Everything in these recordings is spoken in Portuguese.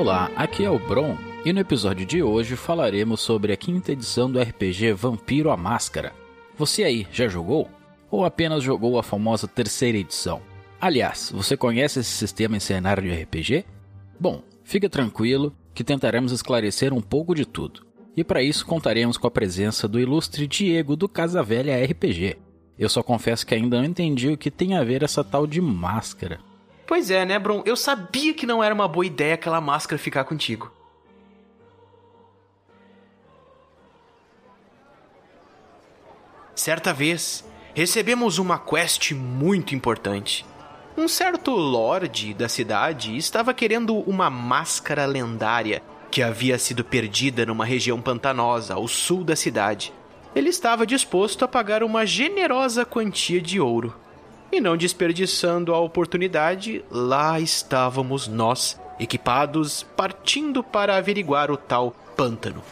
Olá, aqui é o Bron e no episódio de hoje falaremos sobre a quinta edição do RPG Vampiro a Máscara. Você aí já jogou? Ou apenas jogou a famosa terceira edição? Aliás, você conhece esse sistema em cenário de RPG? Bom, fique tranquilo que tentaremos esclarecer um pouco de tudo. E para isso contaremos com a presença do ilustre Diego do Casa Velha RPG. Eu só confesso que ainda não entendi o que tem a ver essa tal de máscara. Pois é, né, Bron? Eu sabia que não era uma boa ideia aquela máscara ficar contigo. Certa vez, recebemos uma quest muito importante. Um certo lord da cidade estava querendo uma máscara lendária que havia sido perdida numa região pantanosa ao sul da cidade. Ele estava disposto a pagar uma generosa quantia de ouro. E não desperdiçando a oportunidade, lá estávamos nós, equipados, partindo para averiguar o tal pântano.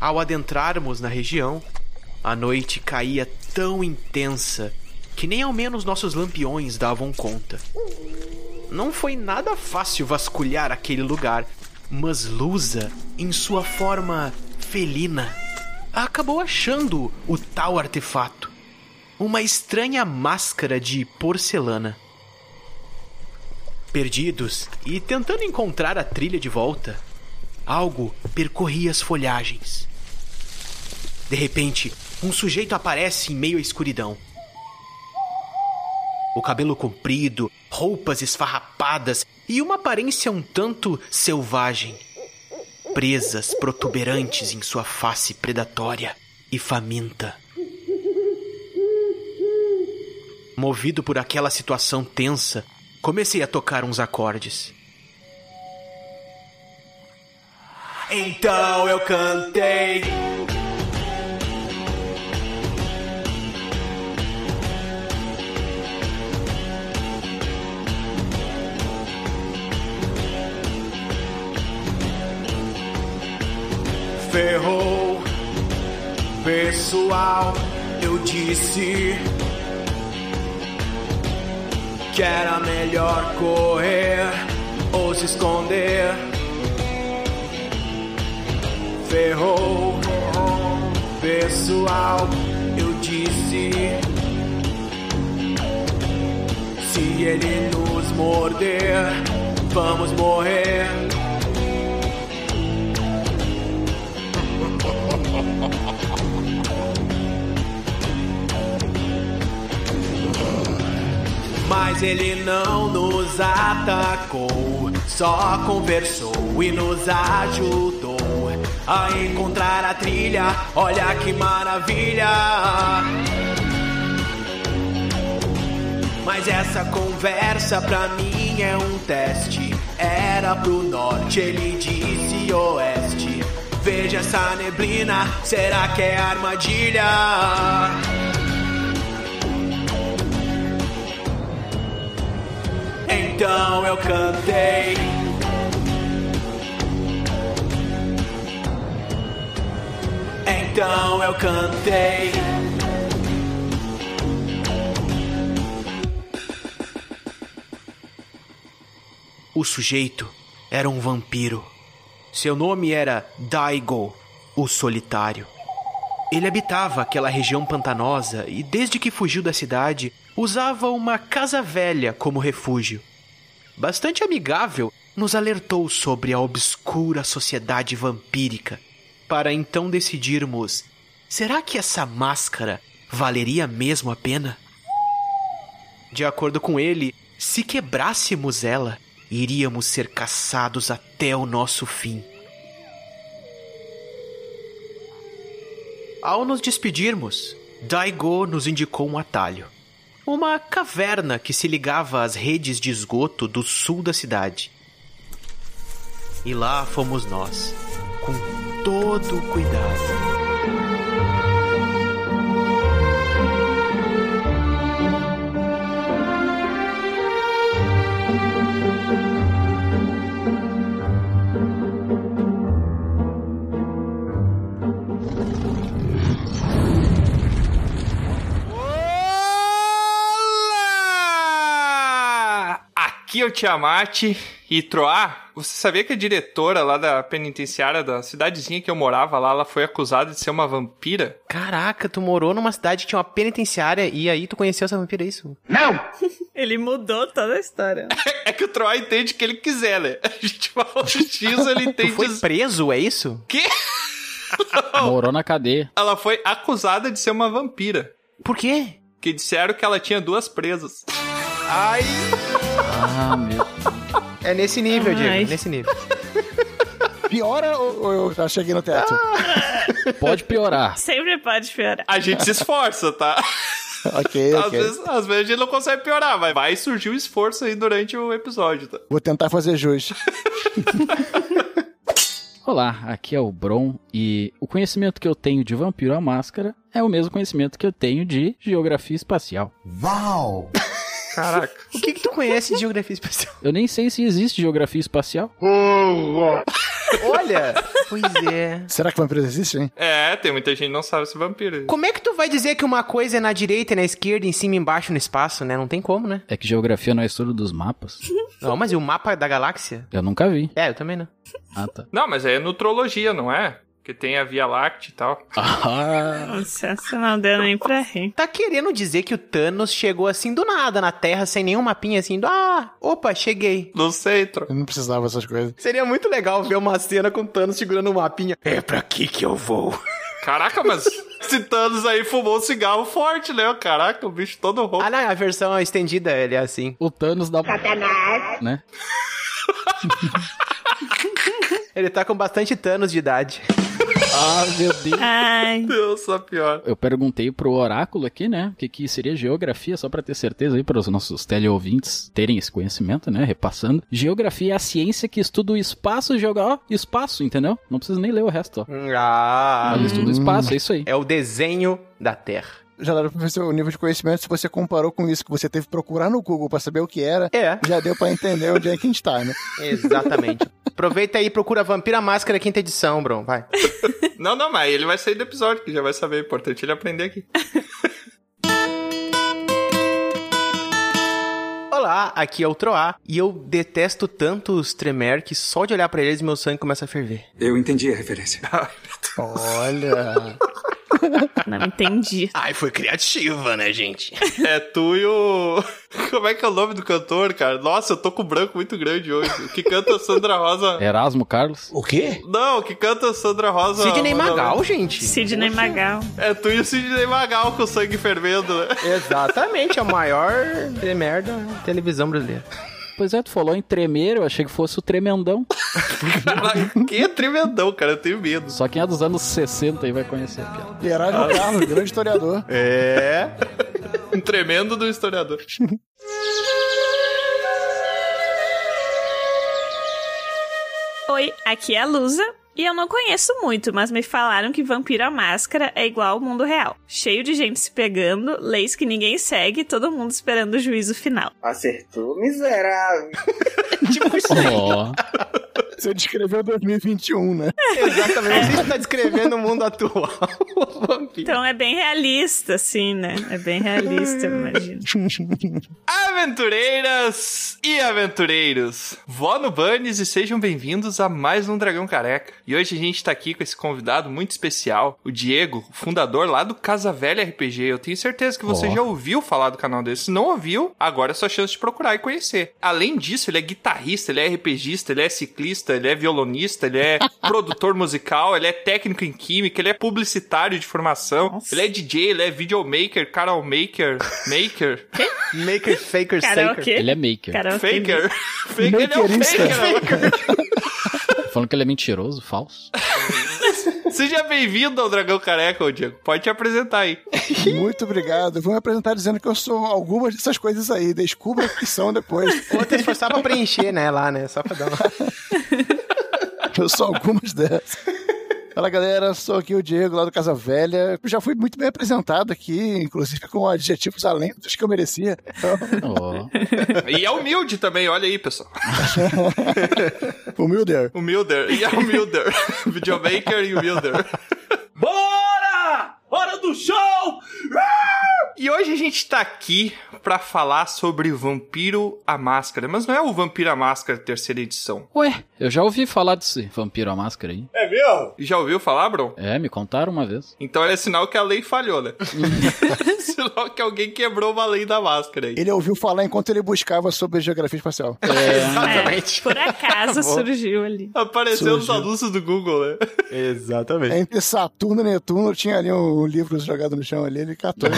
Ao adentrarmos na região, a noite caía tão intensa que nem ao menos nossos lampiões davam conta. Não foi nada fácil vasculhar aquele lugar, mas Lusa, em sua forma felina, acabou achando o tal artefato. Uma estranha máscara de porcelana. Perdidos e tentando encontrar a trilha de volta, algo percorria as folhagens. De repente, um sujeito aparece em meio à escuridão. O cabelo comprido, roupas esfarrapadas e uma aparência um tanto selvagem. Presas protuberantes em sua face predatória e faminta. Movido por aquela situação tensa, comecei a tocar uns acordes. Então eu cantei. Ferrou. Pessoal, eu disse que era melhor correr ou se esconder. Ferrou, pessoal, eu disse. Se ele nos morder, vamos morrer. Ele não nos atacou, só conversou e nos ajudou a encontrar a trilha. Olha que maravilha! Mas essa conversa pra mim é um teste. Era pro norte, ele disse oeste. Veja essa neblina, será que é armadilha? Então eu cantei. Então eu cantei. O sujeito era um vampiro. Seu nome era Daigo, o Solitário. Ele habitava aquela região pantanosa e, desde que fugiu da cidade, usava uma casa velha como refúgio. Bastante amigável, nos alertou sobre a obscura sociedade vampírica, para então decidirmos: será que essa máscara valeria mesmo a pena? De acordo com ele, se quebrássemos ela, iríamos ser caçados até o nosso fim. Ao nos despedirmos, Daigo nos indicou um atalho. Uma caverna que se ligava às redes de esgoto do sul da cidade. E lá fomos nós, com todo cuidado. Aqui é o Tiamat e Troá. Você sabia que a diretora lá da penitenciária da cidadezinha que eu morava lá, ela foi acusada de ser uma vampira? Caraca, tu morou numa cidade que tinha uma penitenciária e aí tu conheceu essa vampira, é isso? Ele mudou toda a história. É que o Troá entende o que ele quiser, né? A gente fala o X, ele Tu entende. foi os- preso, é isso? Que? Morou na cadeia. Ela foi acusada de ser uma vampira. Por quê? Que disseram que ela tinha duas presas. Ai. Ah, meu. É nesse nível. Diego, nesse nível. Piora ou, ou eu já cheguei no teto? Pode piorar. Sempre pode piorar. A gente se esforça, tá? ok, Às, ok. vezes, às vezes a gente não consegue piorar, mas vai surgir um esforço aí durante o episódio, tá? Vou tentar fazer jus. Olá, aqui é o Bron e o conhecimento que eu tenho de Vampiro à Máscara é o mesmo conhecimento que eu tenho de Geografia Espacial. Caraca. O que que tu conhece de geografia espacial? Eu nem sei se existe Geografia Espacial. Olha, pois é. Será que vampiros existem? É, tem muita gente que não sabe se vampiro. Como é que tu vai dizer que uma coisa é na direita e na esquerda, em cima e embaixo no espaço, né? Não tem como, né? É que Geografia não é estudo dos mapas. Não, mas e o mapa da galáxia? Eu nunca vi. É, eu também não. Ah, tá. Não, mas é nutrologia, não é? Que tem a Via Láctea e tal. Ah, não deu nem pra rir. Tá querendo dizer que o Thanos chegou assim do nada na Terra, sem nenhum mapinha assim, do, ah, opa, cheguei. Não sei, tro... Eu não precisava dessas coisas. Seria muito legal ver uma cena com o Thanos segurando um mapinha. É pra aqui que eu vou. Caraca, mas esse Thanos aí fumou um cigarro forte, né? Caraca, o bicho todo rouco. Ah, não, a versão estendida, ele é assim. o Thanos da... Né? Ele tá com bastante Thanos de idade. Ah, meu Deus. Ai, Deus, só pior. Eu perguntei pro oráculo aqui, né, o que, que seria geografia, só pra ter certeza aí, para os nossos teleouvintes terem esse conhecimento, né, repassando. Geografia é a ciência que estuda o espaço geográfico. Ó, espaço, entendeu? Não precisa nem ler o resto, ó. Ah, Ela estuda o espaço, é isso aí. é o desenho da Terra. Já dá pra ver seu nível de conhecimento se você comparou com isso que você teve que procurar no Google pra saber o que era. É, Já deu pra entender onde é que a gente tá, né? exatamente. Aproveita aí e procura Vampira Máscara quinta edição, Bron, vai. Não, não, mas ele vai sair do episódio, que já vai saber. É importante ele aprender aqui. Olá, aqui é o Troá, e eu detesto tanto os Tremere que só de olhar pra eles meu sangue começa a ferver. Eu entendi a referência. Olha. Não entendi. Ai, foi criativa, né, gente? É tu e o. Como é que é o nome do cantor, cara? Nossa, eu tô com branco muito grande hoje. O que canta Sandra Rosa. Erasmo Carlos. O quê? Não, o que canta Sandra Rosa. Sidney Magal, gente. Sidney Magal. É tu e o Sidney Magal com o sangue fervendo, né? Exatamente, é o maior Tremere da televisão brasileira. Pois é, tu falou em tremer, eu achei que fosse o tremendão. Caralho, que tremendão, cara. Eu tenho medo. Só quem é dos anos 60 aí vai conhecer a piada. E Erasmo Carlos, grande historiador. É. Um tremendo do historiador. Oi, aqui é a Lusa. E eu não conheço muito, mas me falaram que Vampiro à Máscara é igual ao mundo real. Cheio de gente se pegando, leis que ninguém segue, todo mundo esperando o juízo final. Acertou, miserável. Ó, Você descreveu 2021, né? Exatamente. A gente tá descrevendo o mundo atual. Então é bem realista, assim, né? É bem realista, eu imagino. Aventureiras e aventureiros, vó no Bunnies e sejam bem-vindos a mais um Dragão Careca. E hoje a gente tá aqui com esse convidado muito especial, o Diego, fundador lá do Casa Velha RPG. Eu tenho certeza que você Ó. já ouviu falar do canal dele. Se não ouviu, agora é sua chance de procurar e conhecer. Além disso, ele é guitarrista, ele é RPGista, ele é ciclista, ele é violonista, ele é produtor musical, ele é técnico em química, ele é publicitário de formação, Nossa. ele é DJ, ele é videomaker, carol maker, maker. Maker, faker, saker. ele é maker. Faker. Faker, ele é um faker. Falando que ele é mentiroso, falso. Seja bem-vindo ao Dragão Careca, ô Diego. Pode te apresentar aí. Muito obrigado. Vou me apresentar dizendo que eu sou algumas dessas coisas aí. Descubra o que são depois. Outras foi só pra preencher, né, lá, né? Só pra dar uma... Eu sou algumas dessas. Fala galera, sou aqui o Diego lá do Casa Velha. Já fui muito bem apresentado aqui, inclusive com adjetivos além dos que eu merecia. Então, Ó. E é humilde também, olha aí, pessoal. humilde. Humilder. E é humilder. Videomaker e humilder. Bora! Hora do show! E hoje a gente tá aqui pra falar sobre Vampiro a Máscara, mas não é o Vampiro a Máscara terceira edição. Ué, eu já ouvi falar desse Vampiro à Máscara aí. É mesmo? Já ouviu falar, Bron? É, me contaram uma vez. Então é sinal que a lei falhou, né? sinal que alguém quebrou uma lei da máscara aí. Ele ouviu falar enquanto ele buscava sobre geografia espacial. É, por acaso surgiu ali. Apareceu nos anúncios do Google, né? Exatamente. Entre Saturno e Netuno tinha ali um livro jogado no chão ali, ele catou.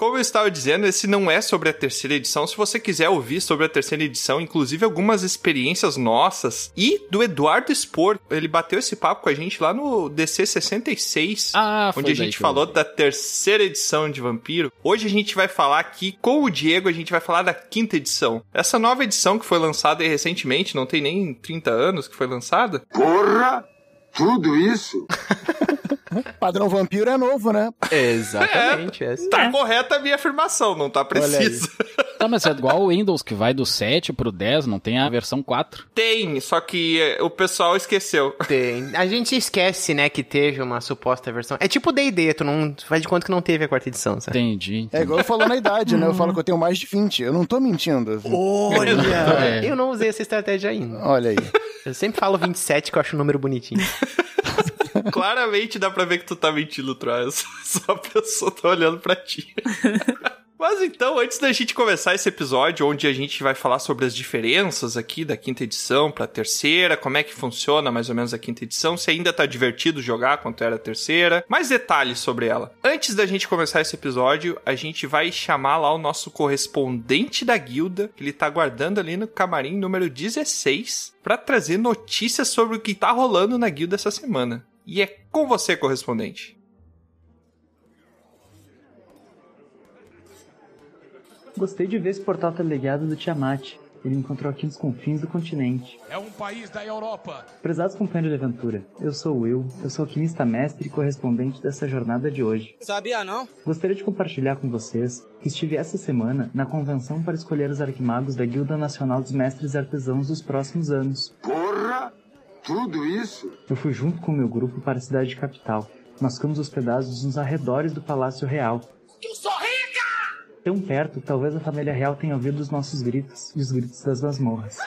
Como eu estava dizendo, esse não é sobre a terceira edição. Se você quiser ouvir sobre a terceira edição, inclusive algumas experiências nossas e do Eduardo Spor, ele bateu esse papo com a gente lá no DC 66. Ah, onde a gente falou da terceira edição de Vampiro. Hoje a gente vai falar aqui com o Diego, a gente vai falar da quinta edição. Essa nova edição que foi lançada recentemente, não tem nem 30 anos que foi lançada. Porra! Tudo isso? Padrão vampiro é novo, né? Exatamente. essa. Tá correta a minha afirmação, não tá precisa. Tá, mas é igual o Windows que vai do 7 pro 10, não tem a versão 4. Tem, só que eh, o pessoal esqueceu. Tem. A gente esquece, né, que teve uma suposta versão. É tipo D&D, tu não faz de conta que não teve a quarta edição, sabe? Entendi. É igual eu falo na idade, né? Eu falo que eu tenho mais de 20. Eu não tô mentindo. Olha! É. Eu não usei essa estratégia ainda. Olha aí. Eu sempre falo 27, que eu acho um número bonitinho. Claramente dá pra ver que tu tá mentindo, Troia. Só a pessoa tá olhando pra ti. Mas então, antes da gente começar esse episódio, onde a gente vai falar sobre as diferenças aqui da quinta edição pra terceira, como é que funciona mais ou menos a quinta edição, se ainda tá divertido jogar quanto era a terceira, mais detalhes sobre ela. Antes da gente começar esse episódio, a gente vai chamar lá o nosso correspondente da guilda, que ele tá guardando ali no camarim número 16, pra trazer notícias sobre o que tá rolando na guilda essa semana. E é com você, correspondente. Gostei de ver esse portal teleguiado do Tiamat. Ele me encontrou aqui nos confins do continente. É um país da Europa. Prezados companheiros de aventura, eu sou o Will, eu sou alquimista mestre e correspondente dessa jornada de hoje. Sabia não? Gostaria de compartilhar com vocês que estive essa semana na convenção para escolher os arquimagos da Guilda Nacional dos Mestres Artesãos dos próximos anos. Porra! Tudo isso? Eu fui junto com o meu grupo para a cidade capital. Nós ficamos hospedados nos arredores do Palácio Real. Eu sou rica! Tão perto, talvez a família real tenha ouvido os nossos gritos e os gritos das masmorras.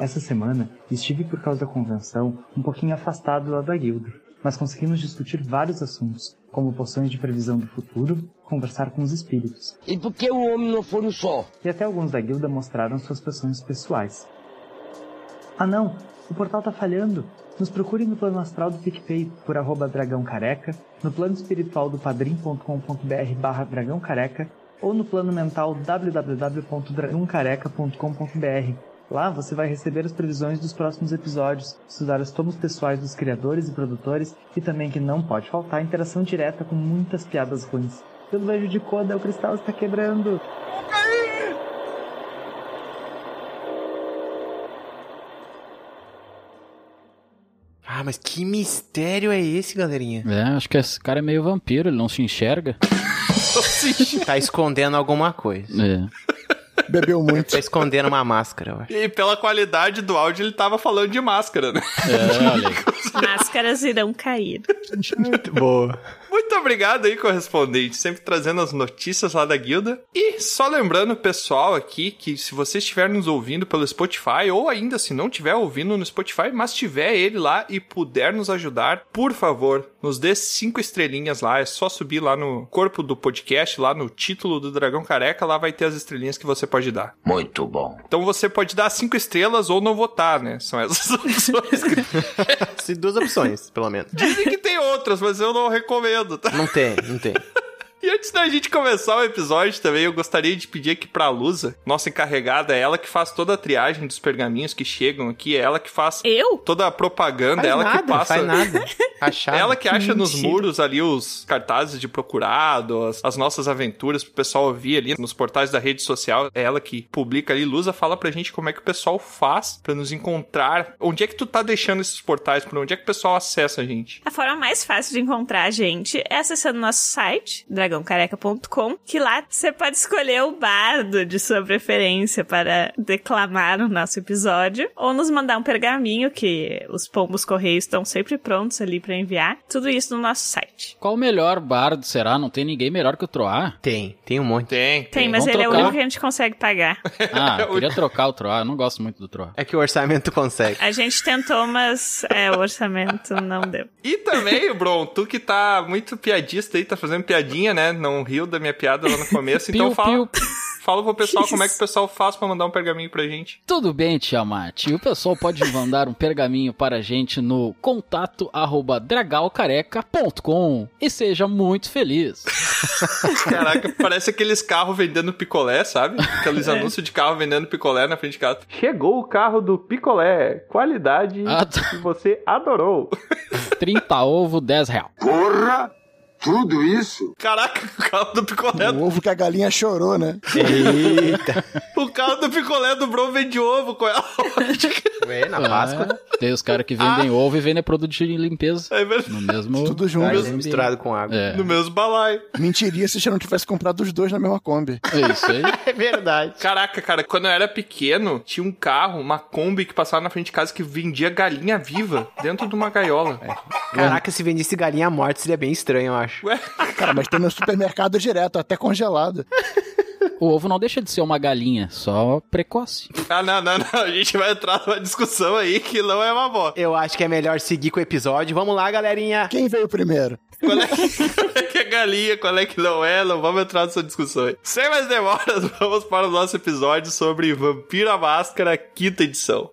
Essa semana, estive por causa da convenção um pouquinho afastado lá da guilda, mas conseguimos discutir vários assuntos, como poções de previsão do futuro, conversar com os espíritos. E por que o homem não foi no sol? E até alguns da guilda mostraram suas poções pessoais. Ah não, o portal tá falhando. Nos procure no plano astral do PicPay por arroba dragão careca, no plano espiritual do padrim.com.br barra dragão careca ou no plano mental www.dragãocareca.com.br. Lá você vai receber as previsões dos próximos episódios, estudar os tomos pessoais dos criadores e produtores e também que não pode faltar interação direta com muitas piadas ruins. Pelo beijo de coda, o cristal está quebrando. Ah, mas que mistério é esse, galerinha? É, acho que esse cara é meio vampiro, ele não se enxerga. Tá escondendo alguma coisa. É. Bebeu muito. Tá escondendo uma máscara, eu acho. E pela qualidade do áudio, ele tava falando de máscara, né? É, olha. Máscaras irão cair. Muito boa. Muito obrigado aí, correspondente, sempre trazendo as notícias lá da guilda. E só lembrando, pessoal, aqui, que se você estiver nos ouvindo pelo Spotify, ou ainda se não estiver ouvindo no Spotify, mas tiver ele lá e puder nos ajudar, por favor, nos dê cinco estrelinhas lá. É só subir lá no corpo do podcast, lá no título do Dragão Careca, lá vai ter as estrelinhas que você pode dar. Muito bom. Então você pode dar cinco estrelas ou não votar, né? São essas opções. que- duas opções, pelo menos. Dizem que tem outras, mas eu não recomendo, tá? Não tem, não tem. E antes da gente começar o episódio também, eu gostaria de pedir aqui pra Lusa, nossa encarregada, é ela que faz toda a triagem dos pergaminhos que chegam aqui, é ela que faz Eu? toda a propaganda, Faz é ela nada, que passa. faz nada. Achado. Ela que acha nos muros ali os cartazes de procurado, as, as nossas aventuras pro pessoal ouvir ali nos portais da rede social. É ela que publica ali. Lusa, fala pra gente como é que o pessoal faz pra nos encontrar. Onde é que tu tá deixando esses portais? Por onde é que o pessoal acessa a gente? A forma mais fácil de encontrar a gente é acessando nosso site, dragãocareca.com, que lá você pode escolher o bardo de sua preferência para declamar no nosso episódio, ou nos mandar um pergaminho, que os pombos correios estão sempre prontos ali para enviar. Tudo isso no nosso site. Qual o melhor bardo será? Não tem ninguém melhor que o Troar? Tem, tem um monte. Tem, Tem, mas Vamos ele é o trocar. único que a gente consegue pagar. Ah, eu queria trocar o Troar. Eu não gosto muito do Troar. É que o orçamento consegue. A gente tentou, mas é, o orçamento não deu. E também, Bron, tu que tá muito piadista aí, tá fazendo piadinha, né? Não riu da minha piada lá no começo, então Piu, fala, piu. fala pro pessoal como é que o pessoal faz pra mandar um pergaminho pra gente. Tudo bem, Tiamat. E o pessoal pode mandar um pergaminho para a gente no contato arroba dragalcareca.com e seja muito feliz. Caraca, parece aqueles carros vendendo picolé, sabe? Aqueles anúncios de carro vendendo picolé na frente de casa. Chegou o carro do picolé, qualidade Ah, tá. que você adorou. 30 ovo, 10 real. Porra! Tudo isso? Caraca, o carro do picolé, O ovo que a galinha chorou, né? Eita. o carro do picolé do Bron vende ovo, qual é a lógica? Na Páscoa. Ah, tem os caras que vendem ovo e vendem produto de limpeza. É verdade. No mesmo. Tudo junto. Mas misturado com água. É, No mesmo balaio. Mentiria se você não tivesse comprado os dois na mesma Kombi. é isso aí. É verdade. Caraca, cara, quando eu era pequeno, tinha um carro, uma Kombi que passava na frente de casa que vendia galinha viva dentro de uma gaiola. Caraca, se vendesse galinha morta seria bem estranho, eu acho. Ué, Cara, mas tem no supermercado direto, até congelado. O ovo não deixa de ser uma galinha, só precoce. ah, não, não, não. A gente vai entrar numa discussão aí que não é uma boa. Eu acho que é melhor seguir com o episódio. Vamos lá, galerinha. Quem veio primeiro? Qual é, que, qual é que é galinha, qual é que não é? Não vamos entrar nessa discussão aí. Sem mais demoras, vamos para o nosso episódio sobre Vampiro à Máscara, quinta edição.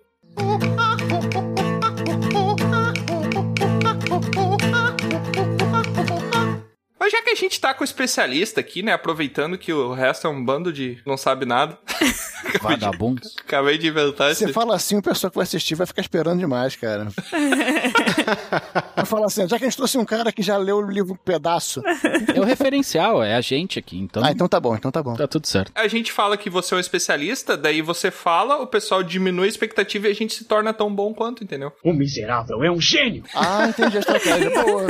Mas já que a gente tá com o especialista aqui, né? Aproveitando que o resto é um bando de não sabe nada. Vagabundos. Acabei de inventar esse. Você fala assim, o pessoal que vai assistir vai ficar esperando demais, cara. Vai falar assim, já que a gente trouxe um cara que já leu o livro um pedaço. É o referencial, é a gente aqui, então Ah, então tá bom, então tá bom. tá tudo certo. A gente fala que você é um especialista, daí você fala, o pessoal diminui a expectativa e a gente se torna tão bom quanto, entendeu? O miserável é um gênio! Ah, entendi a estratégia. Boa.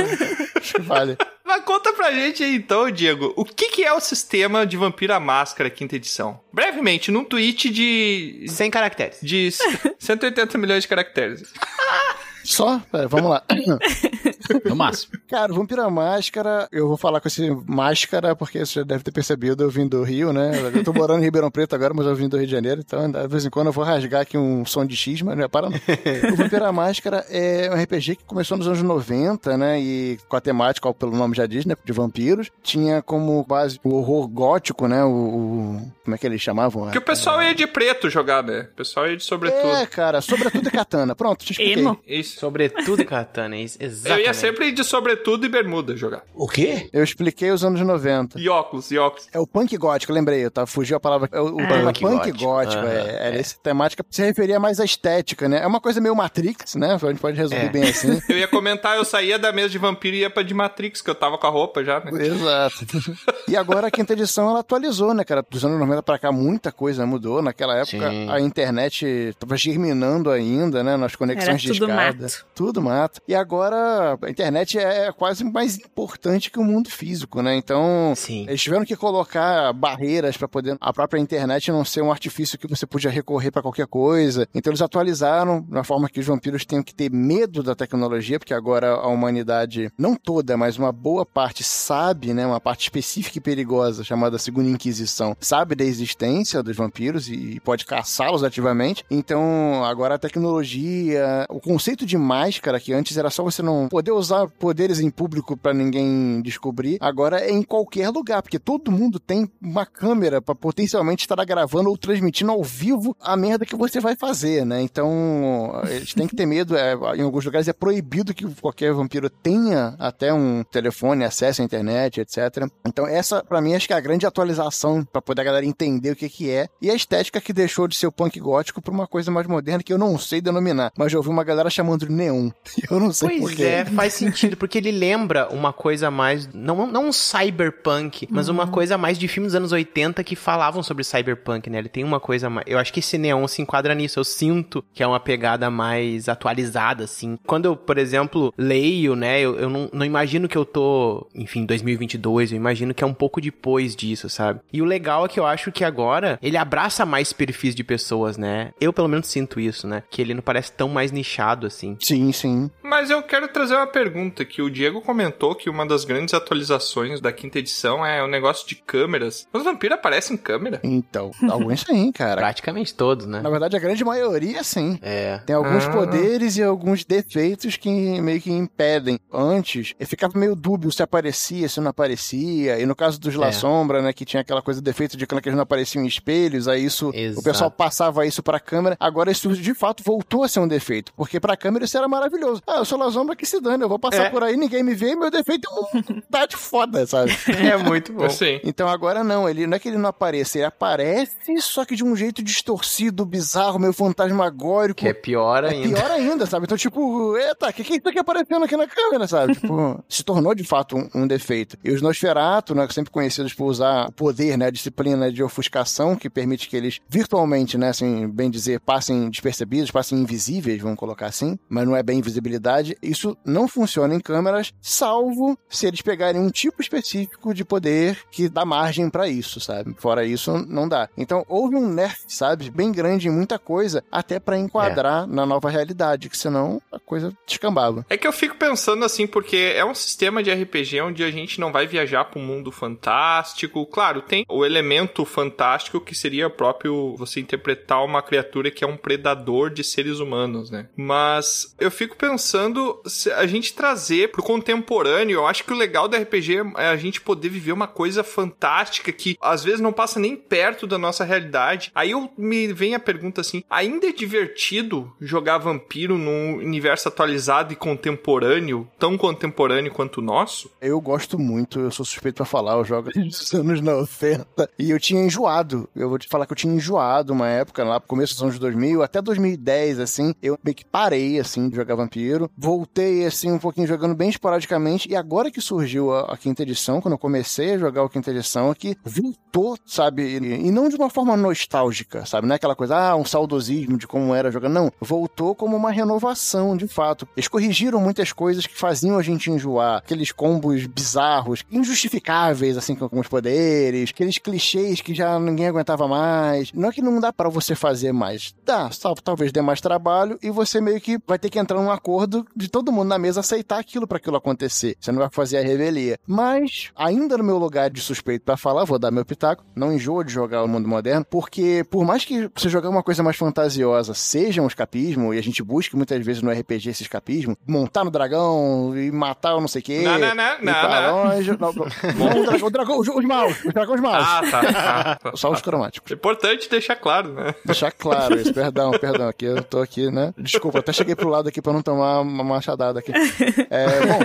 Acho que vale. Mas conta pra gente aí então, Diego, o que, que é o sistema de Vampiro à Máscara quinta edição? Brevemente, num tweet de. 100 caracteres. de 180 milhões de caracteres. Só? Pera, vamos lá. No máximo. Cara, o Vampiro à Máscara, eu vou falar com esse máscara, porque você já deve ter percebido, eu vim do Rio, né? Eu tô morando em Ribeirão Preto agora, mas eu vim do Rio de Janeiro, então de vez em quando eu vou rasgar aqui um som de X, mas não é para não. O Vampiro à Máscara é um RPG que começou nos anos 90, né? E com a temática, pelo nome já diz, né? De vampiros. Tinha como base o horror gótico, né? O, o- como é que eles chamavam? Que o pessoal ia de preto jogar, né? O pessoal ia de sobretudo. É, cara, sobretudo e katana. Pronto, te expliquei. Emo. Isso. Sobretudo katana, isso. Eu Exatamente. Ia sempre de sobretudo e bermuda jogar. O quê? Eu expliquei os anos 90. E óculos, e óculos. É o punk gótico, lembrei, tá? Fugiu a palavra. É o, o Punk punk, gótico. gótico, é. Era essa temática se referia mais à estética, né? É uma coisa meio Matrix, né? A gente pode resumir É. bem assim. Eu ia comentar, eu saía da mesa de vampiro e ia pra de Matrix, que eu tava com a roupa já, né? Exato. E agora a quinta edição ela atualizou, né, cara? Dos anos 90 pra cá, muita coisa mudou. Naquela época Sim. a internet tava germinando ainda, né? Nas conexões de Era tudo escada. mato. Tudo mato. E agora a internet é quase mais importante que o mundo físico, né? Então, Sim. eles tiveram que colocar barreiras pra poder a própria internet não ser um artifício que você podia recorrer pra qualquer coisa. Então eles atualizaram na forma que os vampiros tenham que ter medo da tecnologia, porque agora a humanidade, não toda, mas uma boa parte sabe, né, uma parte específica e perigosa chamada Segunda Inquisição, sabe da existência dos vampiros e pode caçá-los ativamente. Então, agora a tecnologia, o conceito de máscara que antes era só você não poder usar poderes em público pra ninguém descobrir, agora é em qualquer lugar, porque todo mundo tem uma câmera pra potencialmente estar gravando ou transmitindo ao vivo a merda que você vai fazer, né? Então, eles têm que ter medo, é, em alguns lugares é proibido que qualquer vampiro tenha até um telefone, acesso à internet, etc. Então, essa pra mim acho que é a grande atualização pra poder a galera entender o que que é e a estética que deixou de ser o punk gótico pra uma coisa mais moderna que eu não sei denominar, mas já ouvi uma galera chamando de neon. Eu não sei Pois porquê. é, faz sentido, porque ele lembra uma coisa mais. Não, não um cyberpunk, mas uma coisa mais de filmes dos anos 80 que falavam sobre cyberpunk, né? Ele tem uma coisa mais. Eu acho que esse neon se enquadra nisso. Eu sinto que é uma pegada mais atualizada, assim. Quando eu, por exemplo, leio, né? Eu, eu não, não imagino que eu tô, enfim, 2022. Eu imagino que é um pouco depois disso, sabe? E o legal é que eu acho que agora ele abraça mais perfis de pessoas, né? Eu, pelo menos, sinto isso, né? Que ele não parece tão mais nichado assim. Sim, sim. Mas eu quero trazer uma pergunta que o Diego comentou que uma das grandes atualizações da quinta edição é o negócio de câmeras. Os vampiros aparecem em câmera? Então, alguns sim, cara. Praticamente todos, né? Na verdade, a grande maioria sim. É. Tem alguns Ah. poderes e alguns defeitos que meio que impedem. Antes, eu ficava meio dúbio se aparecia, se não aparecia. E no caso dos La É. Sombra, né, que tinha aquela coisa do defeito de que eles não apareciam em espelhos, aí isso, Exato. o pessoal passava isso pra câmera. Agora isso de fato voltou a ser um defeito, porque pra câmera isso era maravilhoso. Ah, eu sou La Sombra que se dane, eu vou passar É. por aí, ninguém me vê, e meu defeito é um tá de foda, sabe? É muito bom. Sim. Então agora não, ele não é que ele não apareça, ele aparece, só que de um jeito distorcido, bizarro, meio fantasmagórico. Que é pior É ainda. pior ainda, sabe? Então, tipo, eita, o que, que é isso aqui aparecendo aqui na câmera, sabe? Tipo, se tornou de fato um, um defeito. E os Nosferatu, né, sempre conhecidos por usar o poder, né, a disciplina de ofuscação, que permite que eles virtualmente, né, assim, bem dizer, passem despercebidos, passem invisíveis, vamos colocar assim, mas não é bem invisibilidade. Isso não funciona em câmeras, salvo se eles pegarem um tipo específico de poder que dá margem pra isso, sabe? Fora isso, não dá. Então, houve um nerf, sabe? Bem grande em muita coisa, até pra enquadrar na nova realidade, que senão a coisa descambava. É que eu fico pensando assim, porque é um sistema de RPG onde a gente não vai viajar para um mundo fantástico. Claro, tem o elemento fantástico que seria próprio você interpretar uma criatura que é um predador de seres humanos, né? Mas eu fico pensando se a gente trazer pro contemporâneo, eu acho que o legal do RPG é a gente poder viver uma coisa fantástica que às vezes não passa nem perto da nossa realidade. Aí eu me vem a pergunta assim, ainda é divertido jogar vampiro num universo atualizado e contemporâneo, tão contemporâneo quanto o nosso? Eu gosto muito, eu sou suspeito pra falar, eu jogo desde os anos 90. E eu tinha enjoado. Eu vou te falar que eu tinha enjoado uma época, lá começo dos anos 2000, até 2010, assim. Eu meio que parei, assim, de jogar vampiro. Voltei, assim, um pouquinho jogando bem esporadicamente. E agora que surgiu a, a quinta edição, quando eu comecei a jogar a quinta edição, aqui voltou, sabe? E, e não de uma forma nostálgica, sabe? Não é aquela coisa, ah, um saudosismo de como era jogando. Não, voltou como uma renovação, de fato. Eles corrigiram muitas coisas que faziam a gente enjoar. Aqueles combos bizarros, injustificáveis, assim, com alguns poderes. Aqueles clichês que já ninguém aguentava mais. Não é que não dá pra você fazer mais. Dá, só, talvez dê mais trabalho e você meio que vai ter que entrar num acordo de todo mundo na mesa aceitar aquilo pra aquilo acontecer. Você não vai fazer a revelia. Mas, ainda no meu lugar de suspeito pra falar, vou dar meu pitaco. Não enjoo de jogar o mundo moderno, porque por mais que você jogar uma coisa mais fantasiosa seja um escapismo, e a gente busque muitas vezes no RPG esse escapismo, montar no dragão e matar o não sei o quê. Não, não, não, não, longe. Não, não. O dragão, o dragão, os, os maus, os dragões maus. Ah, tá. Ah, tá. Só os cromáticos. É importante deixar claro, né? Deixar claro isso, perdão, perdão, aqui eu tô aqui, né? Desculpa, até cheguei pro lado aqui pra não tomar uma machadada aqui. É, bom,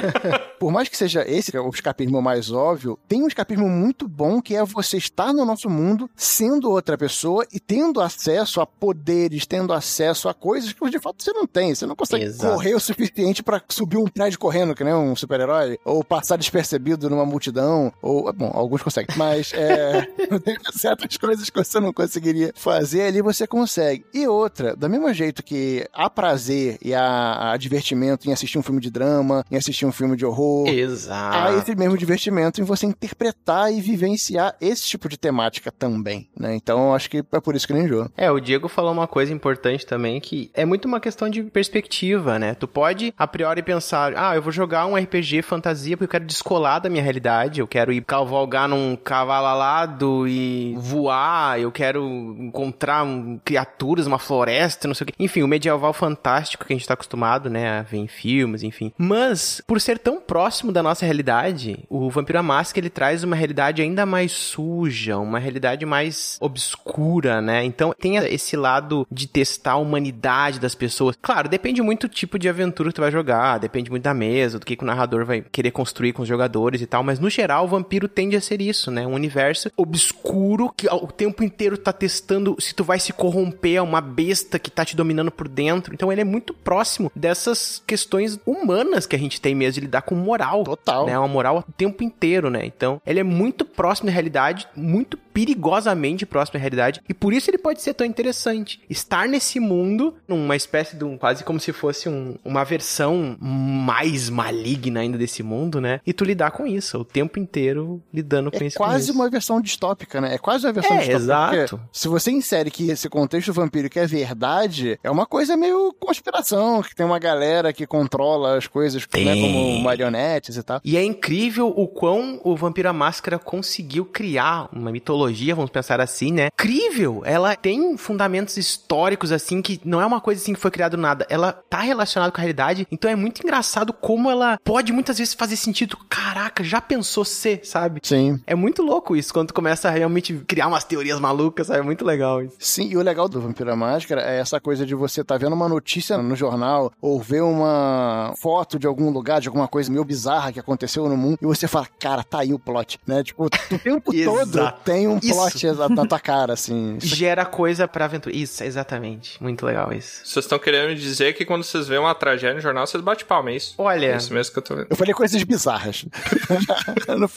por mais que seja esse o escapismo mais óbvio, tem um escapismo muito bom que é você estar no nosso mundo sendo outra pessoa e tendo acesso a poderes, tendo acesso a coisas que de fato você não tem. Você não consegue Exato. correr o suficiente pra subir um prédio correndo, que nem um super-herói, ou passar despercebido numa multidão, ou, bom, alguns conseguem, mas é, tem certas coisas que você não conseguiria fazer ali, você consegue. E outra, do mesmo jeito que há prazer e há, há divertimento em assistir um filme de drama, em assistir um filme de horror, há Exato. esse mesmo divertimento em você interpretar e vivenciar esse tipo de temática também, né? Então, acho que é por isso que ele enjoa. É, o Diego falou uma coisa importante também, que é muito uma questão de perspectiva, né? Tu pode, a priori, pensar, ah, eu vou jogar um RPG fantasia porque eu quero descolar da minha realidade, eu quero ir cavalgar num cavalo alado e voar, eu quero encontrar um- criaturas, uma floresta, não sei o quê. Enfim, o medieval fantástico que a gente tá acostumado, né, a ver em filmes, enfim. Mas, por ser tão próximo da nossa realidade, o Vampiro à Máscara, ele traz uma realidade ainda mais suja, uma realidade mais obscura, né? Então, tem esse lado de testar a humanidade das pessoas. Claro, depende muito do tipo de aventura que tu vai jogar, depende muito da mesa, do que, que o narrador vai querer construir com os jogadores e tal, mas no geral, o vampiro tende a ser isso, né? Um universo obscuro que o tempo inteiro tá testando se tu vai se corromper a uma besta que tá te dominando por dentro. Então, ele é muito próximo dessas questões humanas que a gente tem mesmo de lidar com moral. Total. Né? Uma moral o tempo inteiro, né? Então, ele é muito próximo da realidade, muito perigosamente próximo da realidade, e por isso ele pode ser tão interessante. Estar nesse mundo, numa espécie de um, quase como se fosse um, uma versão mais maligna ainda desse mundo, né? E tu lidar com isso, o tempo inteiro lidando com É isso. com quase uma versão distópica, né? É quase uma versão É, distópica. exato. Se você insere que esse contexto vampírico é verdade, é uma coisa meio conspiração, que tem uma galera que controla as coisas, né, como marionetes e tal. E é incrível o quão o Vampiro à Máscara conseguiu criar uma mitologia, vamos pensar assim, né? Incrível! Ela tem fundamentos históricos, assim, que não é uma coisa assim que foi criado do nada. Ela tá relacionada com a realidade, então é muito engraçado como ela pode muitas vezes fazer sentido. Caraca, já pensou ser, sabe? Sim. É muito louco isso, quando tu começa a realmente criar umas teorias malucas, sabe? É muito legal isso. Sim, e o legal do Vampiro à Máscara é essa coisa de você tá vendo uma notícia no jornal ou ver uma foto de algum lugar, de alguma coisa meio bizarra que aconteceu no mundo e você fala, cara, tá aí o plot, né? Tipo, o tempo todo Exato. Tem um Isso. plot na tua cara, assim. Isso Gera coisa pra aventura. Isso, exatamente. Muito legal isso. Vocês estão querendo me dizer que quando vocês veem uma tragédia no jornal, vocês batem palma, é isso? Olha, É isso mesmo que eu tô vendo. Eu falei coisas bizarras.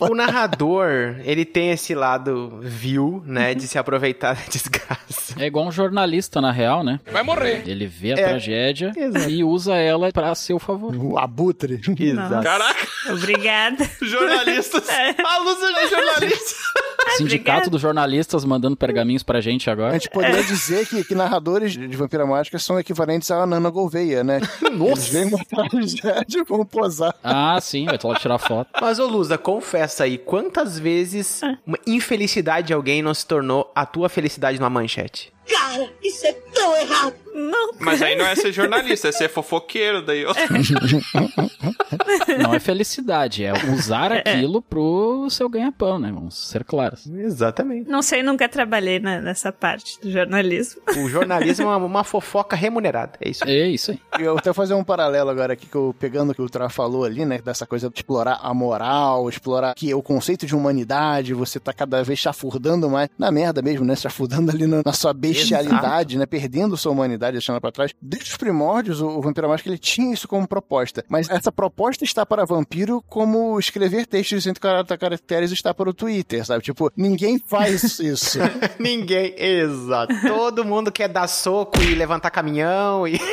O narrador, ele tem esse lado vil, né, de se aproveitar da desgraça. É igual um jornalista, na real, né? Vai morrer. Ele vê a É. tragédia Exato. e usa ela pra seu favor. O abutre. Exato. Caraca, Obrigada. jornalistas. A luz é jornalista. Sindicato dos jornalistas mandando pergaminhos pra gente A agora. gente poderia dizer que, que narradores de Vampira Mágica são equivalentes a Nana Gouveia, né? Eles veem uma tragédia e vão posar. Ah, sim, vai lá tirar foto. Mas, ô Lusa, confessa aí, quantas vezes uma infelicidade de alguém não se tornou a tua felicidade numa manchete? Cara, isso é tão errado. Não. Mas aí não é ser jornalista, é ser fofoqueiro. Daí. Não é felicidade, é usar aquilo pro seu ganha-pão, né? Vamos ser claros. Exatamente. Não sei, nunca trabalhei na- nessa parte do jornalismo. O jornalismo é uma, uma fofoca remunerada. É isso. É isso aí. Eu até fazer um paralelo agora aqui, que eu, pegando o que o Tra falou ali, né? Dessa coisa de explorar a moral, explorar que o conceito de humanidade, você tá cada vez chafurdando mais, na merda mesmo, né? Chafurdando ali na, na sua bestialidade, né? Perdendo sua humanidade, deixando ela pra trás. Desde os primórdios, o, o Vampiro Mágico, ele tinha isso como proposta. Mas essa proposta está para vampiro como escrever textos de 140 caracteres está para o Twitter, sabe? Tipo, ninguém faz isso. Ninguém, exato. Todo mundo quer dar soco e levantar caminhão e...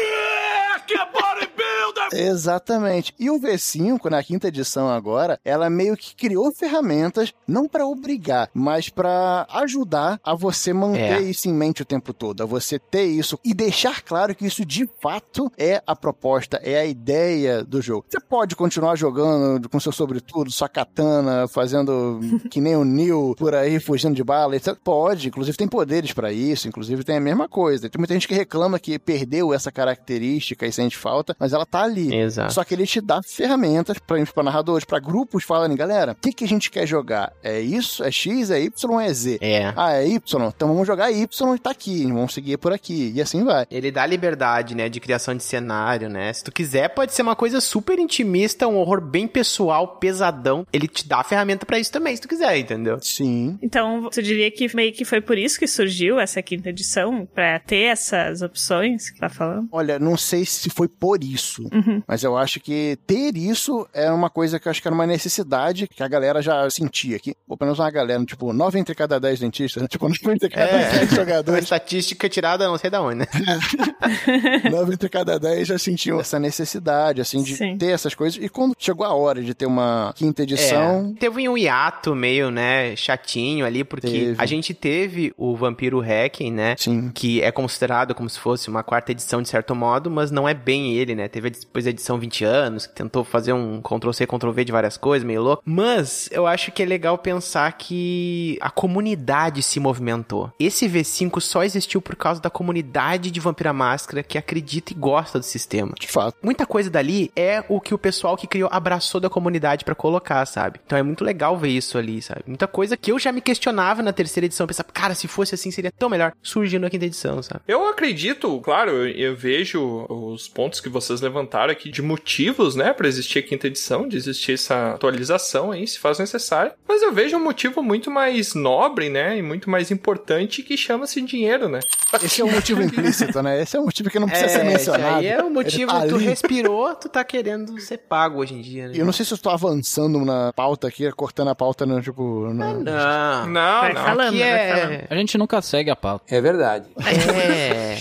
Exatamente. E o V5, na quinta edição agora, ela meio que criou ferramentas, não pra obrigar, mas pra ajudar a você manter É. isso em mente o tempo todo, a você ter isso e deixar claro que isso de fato é a proposta, é a ideia do jogo. Você pode continuar jogando com seu sobretudo, sua katana, fazendo que nem o Neil por aí, fugindo de bala, etc. Pode, inclusive tem poderes pra isso, inclusive tem a mesma coisa. Tem muita gente que reclama que perdeu essa característica e sente falta, mas ela tá ali. Exato. Só que ele te dá ferramentas pra, pra narradores, pra grupos falarem, galera, o que, que a gente quer jogar? É isso? É X? É Y? É Z? É. Ah, é Y? Então vamos jogar Y e tá aqui, vamos seguir por aqui. E assim vai. Ele dá liberdade, né, de criação de cenário, né? Se tu quiser, pode ser uma coisa super intimista, um horror bem pessoal, pesadão. Ele te dá a ferramenta pra isso também, se tu quiser, entendeu? Sim. Então, você diria que meio que foi por isso que surgiu essa quinta edição? Pra ter essas opções que tá falando? Olha, não sei se foi por isso, Uhum. Mas eu acho que ter isso era uma coisa que eu acho que era uma necessidade que a galera já sentia aqui. Ou pelo menos uma galera, tipo, nove entre cada dez dentistas, né? tipo, nove entre cada dez Uma jogadores. estatística tirada não sei da onde, né? Nove entre cada dez já sentiam essa necessidade, assim, de Sim. ter essas coisas. E quando chegou a hora de ter uma quinta edição, É, teve um hiato meio, né, chatinho ali, porque Teve. a gente teve o Vampiro Hacking, né? sim. Que é considerado como se fosse uma quarta edição de certo modo, mas não é bem ele, né? Teve depois a edição 20 anos, que tentou fazer um Ctrl-C, Ctrl-V de várias coisas, meio louco. Mas eu acho que é legal pensar que a comunidade se movimentou. Esse V5 só existiu por causa da comunidade de Vampira Máscara que acredita e gosta do sistema. De fato. Muita coisa dali é o que o pessoal que criou abraçou da comunidade pra colocar, sabe? Então é muito legal ver isso ali, sabe? Muita coisa que eu já me questionava na terceira edição, eu pensava, cara, se fosse assim seria tão melhor, surgiu na quinta edição, sabe? Eu acredito, claro, eu, eu vejo os pontos que vocês levantaram claro aqui de motivos, né, para existir a quinta edição, de existir essa atualização aí, se faz necessário. Mas eu vejo um motivo muito mais nobre, né, e muito mais importante que chama-se dinheiro, né? Esse é o motivo implícito, né? Esse é o motivo que não precisa ser É, mencionado. aí é o motivo, tá tu ali. respirou, tu tá querendo ser pago hoje em dia, né? Eu não sei se eu tô avançando na pauta aqui, cortando a pauta, no, tipo... Na... Não. Não, Vai não. falando, Aqui é... A gente nunca segue a pauta. É verdade. É.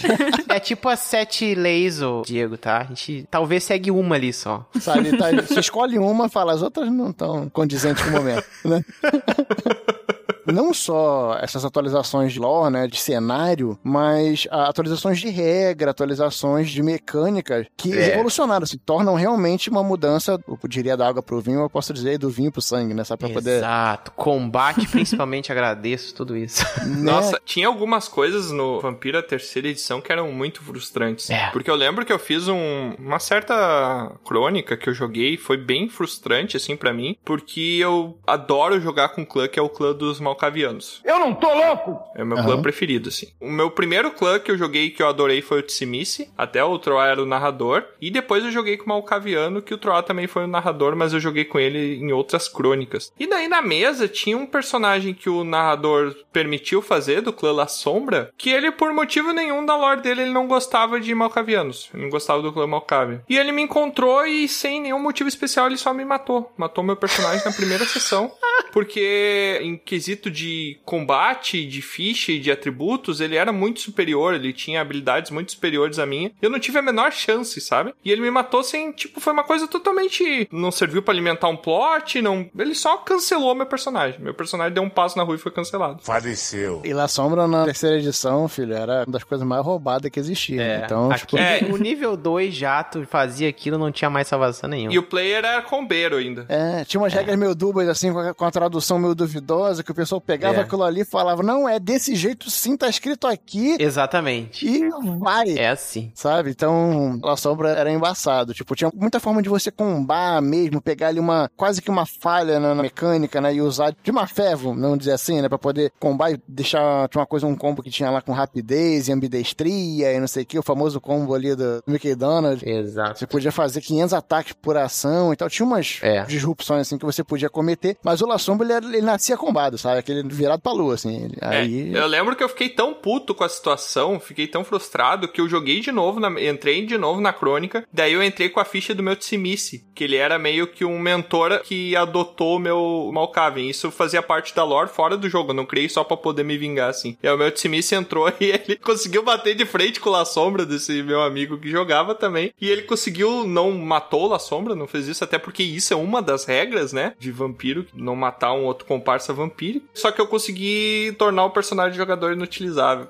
é tipo as sete leis, ô Diego, tá? A gente talvez segue uma ali só. Sabe, tá, você escolhe uma, fala, as outras não estão condizentes com o momento, né? Não só essas atualizações de lore, né, de cenário, mas atualizações de regra, atualizações de mecânicas que É. revolucionaram, se tornam realmente uma mudança, eu diria da água pro vinho, eu posso dizer do vinho pro sangue, né, sabe, pra poder... Exato. Combate, principalmente, agradeço tudo isso. né? Nossa, tinha algumas coisas no Vampira terceira edição que eram muito frustrantes. É. Porque eu lembro que eu fiz um- uma certa crônica que eu joguei, foi bem frustrante, assim, pra mim, porque eu adoro jogar com o clã que é o clã dos Malcavianos. Eu não tô louco! É o meu Aham. clã preferido, assim. O meu primeiro clã que eu joguei que eu adorei foi o Tsimice. Até o Troá era o narrador. E depois eu joguei com o Malcaviano, que o Troá também foi o narrador, mas eu joguei com ele em outras crônicas. E daí na mesa tinha um personagem que o narrador permitiu fazer, do clã La Sombra, que ele, por motivo nenhum da lore dele, ele não gostava de Malcavianos. Ele não gostava do clã Malcavia. E ele me encontrou e, sem nenhum motivo especial, ele só me matou. Matou meu personagem na primeira sessão. Porque, em quesito de combate, de ficha e de atributos, ele era muito superior, ele tinha habilidades muito superiores a minha. Eu não tive a menor chance, sabe? E ele me matou sem, tipo, foi uma coisa totalmente. Não serviu pra alimentar um plot, não. Ele só cancelou meu personagem. Meu personagem deu um passo na rua e foi cancelado. Faleceu. E La Sombra na terceira edição, filho, era uma das coisas mais roubadas que existia. É. Então, Aqui, tipo, É. o nível 2 já, tu fazia aquilo, não tinha mais salvação nenhuma. E o player era combeiro ainda. É, tinha umas regras meio dúbias, assim, com a tradução meio duvidosa, que o pessoal pegava É. aquilo ali e falava, não, é desse jeito sim, tá escrito aqui, Exatamente. e vai. É assim. Sabe? Então, La Sombra era embaçado. Tipo, tinha muita forma de você combar mesmo, pegar ali uma, quase que uma falha na, na mecânica, né? E usar de má fé, vamos dizer assim, né? Pra poder combar e deixar, tinha uma coisa, um combo que tinha lá com rapidez e ambidestria e não sei o que, o famoso combo ali do Mickey Donald. Exato. Você podia fazer 500 ataques por ação e tal. Tinha umas É. disrupções, assim, que você podia cometer. Mas o La Sombra, ele, ele nascia combado, sabe? Aquele virado pra lua, assim. É, Aí... eu lembro que eu fiquei tão puto com a situação, fiquei tão frustrado que eu joguei de novo, na- entrei de novo na crônica. Daí eu entrei com a ficha do meu Tsimice, que ele era meio que um mentor que adotou o meu Malkavian. Isso fazia parte da lore fora do jogo, eu não criei só pra poder me vingar assim. E aí o meu Tsimice entrou e ele conseguiu bater de frente com o La Sombra desse meu amigo que jogava também. E ele conseguiu, não matou o La Sombra, não fez isso, até porque isso é uma das regras, né? De vampiro, não matar um outro comparsa vampírico. Só que eu consegui tornar o personagem de jogador inutilizável.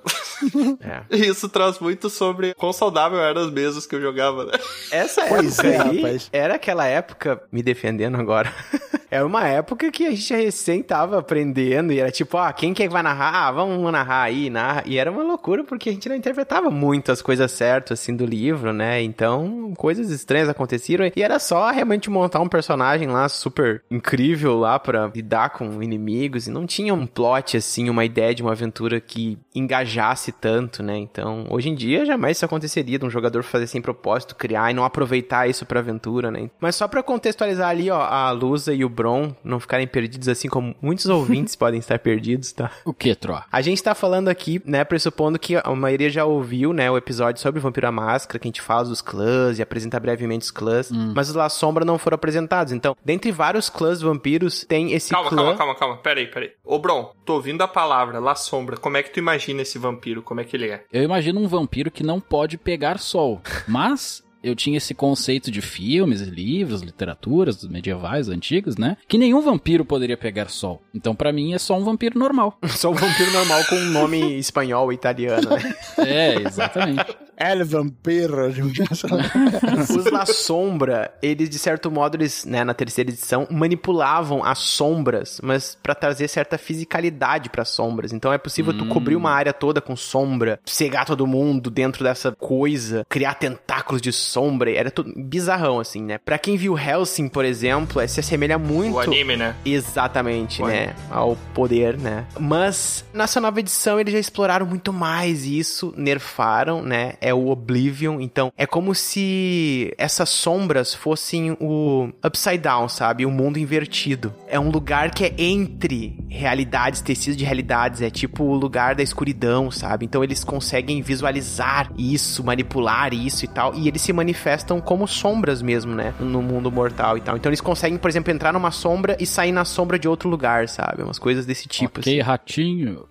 É. Isso traz muito sobre quão saudável eram as mesas que eu jogava, né? Essa Pois época é, aí rapaz. era aquela época, me defendendo agora, era uma época que a gente recém tava aprendendo e era tipo, ah, quem que que vai narrar? Ah, vamos narrar aí, narra. E era uma loucura porque a gente não interpretava muito as coisas certas, assim, do livro, né? Então, coisas estranhas aconteceram e era só realmente montar um personagem lá super incrível lá pra lidar com inimigos e não tinha um plot, assim, uma ideia de uma aventura que engajasse tanto, né? Então, hoje em dia, jamais isso aconteceria de um jogador fazer sem propósito, criar e não aproveitar isso pra aventura, né? Mas só pra contextualizar ali, ó, a Lusa e o Bron não ficarem perdidos, assim como muitos ouvintes podem estar perdidos, tá? O que, Troa? A gente tá falando aqui, né, pressupondo que a maioria já ouviu, né, o episódio sobre Vampiro à Máscara, que a gente fala dos clãs e apresenta brevemente os clãs, mas os La Sombra não foram apresentados. Então, dentre vários clãs vampiros, tem esse Calma, clã... calma, calma, calma. Pera aí, pera aí. Ô, Bron, tô ouvindo a palavra La Sombra. Como é que tu imagina esse vampiro? Como é que ele é? Eu imagino um vampiro que não pode pegar sol, mas eu tinha esse conceito de filmes, livros, literaturas medievais, antigos, né? Que nenhum vampiro poderia pegar sol. Então, pra mim, é só um vampiro normal. Só um vampiro normal com um nome espanhol ou italiano, né? É, exatamente. El Vampiro. Os La Sombra, eles, de certo modo, eles, né, na terceira edição, manipulavam as sombras, mas pra trazer certa fisicalidade pras sombras. Então é possível tu cobrir uma área toda com sombra, cegar todo mundo dentro dessa coisa, criar tentáculos de sombra. Era tudo bizarrão, assim, né? Pra quem viu Helsing, por exemplo, é, se assemelha muito. O anime, né? Exatamente, Olha. né? Ao poder, né? Mas nessa nova edição eles já exploraram muito mais isso, nerfaram, né? É o Oblivion. Então, é como se essas sombras fossem o Upside Down, sabe? O mundo invertido. É um lugar que é entre realidades, tecidos de realidades. É tipo o lugar da escuridão, sabe? Então, eles conseguem visualizar isso, manipular isso e tal. E eles se manifestam como sombras mesmo, né? No mundo mortal e tal. Então, eles conseguem, por exemplo, entrar numa sombra e sair na sombra de outro lugar, sabe? Umas coisas desse tipo. Ok, assim. ratinho.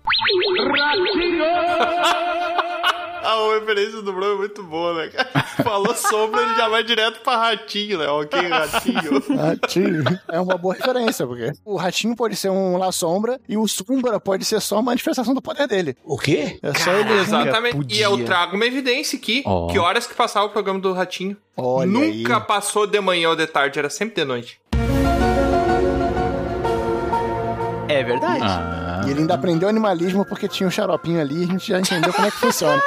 A referência do Bruno é muito boa, né, cara? Falou sombra, ele já vai direto pra ratinho, né? Ok, ratinho. Ratinho. É uma boa referência, porque o ratinho pode ser um La Sombra e o Sombra pode ser só a manifestação do poder dele. O quê? É só ele. Exatamente. podia. E eu trago uma evidência aqui. Ó. Que horas que passava o programa do ratinho? Olha Nunca aí. passou de manhã ou de tarde, era sempre de noite. É verdade. Ah, E ele ainda aprendeu animalismo porque tinha um xaropinho ali e a gente já entendeu como é que funciona.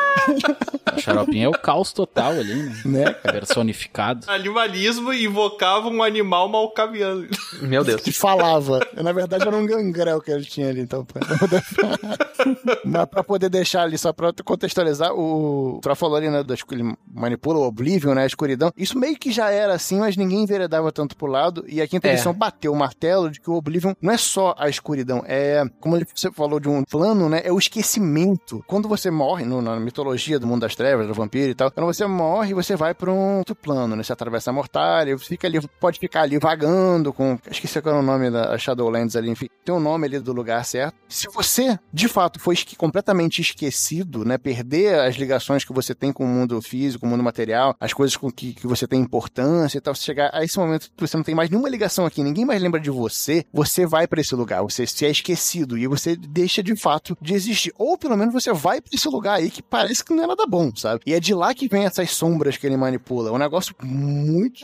o xaropinho é o caos total ali, né? Né? Personificado. Animalismo invocava um animal malcaviano. Meu Deus. Que falava. Na verdade, era um gangrel que ele tinha ali, então. pra poder- Mas pra poder deixar ali, só pra contextualizar, o ali, né, das ele manipula o Oblivion, né, a escuridão. Isso meio que já era assim, mas ninguém enveredava tanto pro lado. E a quinta É. edição bateu o martelo de que o Oblivion não é só a escuridão, é, como você falou de um plano, né, é o esquecimento. Quando você morre, no- na mitologia do mundo das trevas, do vampiro e tal, quando você morre, você vai pra um outro plano, né, você atravessa a mortalha, fica ali, pode ficar ali vagando com, esqueci qual era o nome da Shadowlands ali, enfim, tem o nome ali do lugar certo. Se você, de fato, foi completamente esquecido, né, perder as ligações que você tem com o mundo físico, o mundo material, as coisas com que, que você tem importância e tal, você chegar a esse momento que você não tem mais nenhuma ligação aqui, ninguém mais lembra de você, você vai pra esse lugar, você se é esquecido e você deixa de fato de existir. Ou pelo menos você vai pra esse lugar aí que parece que não é nada bom, sabe? E é de lá que vem essas sombras que ele manipula. É um negócio muito,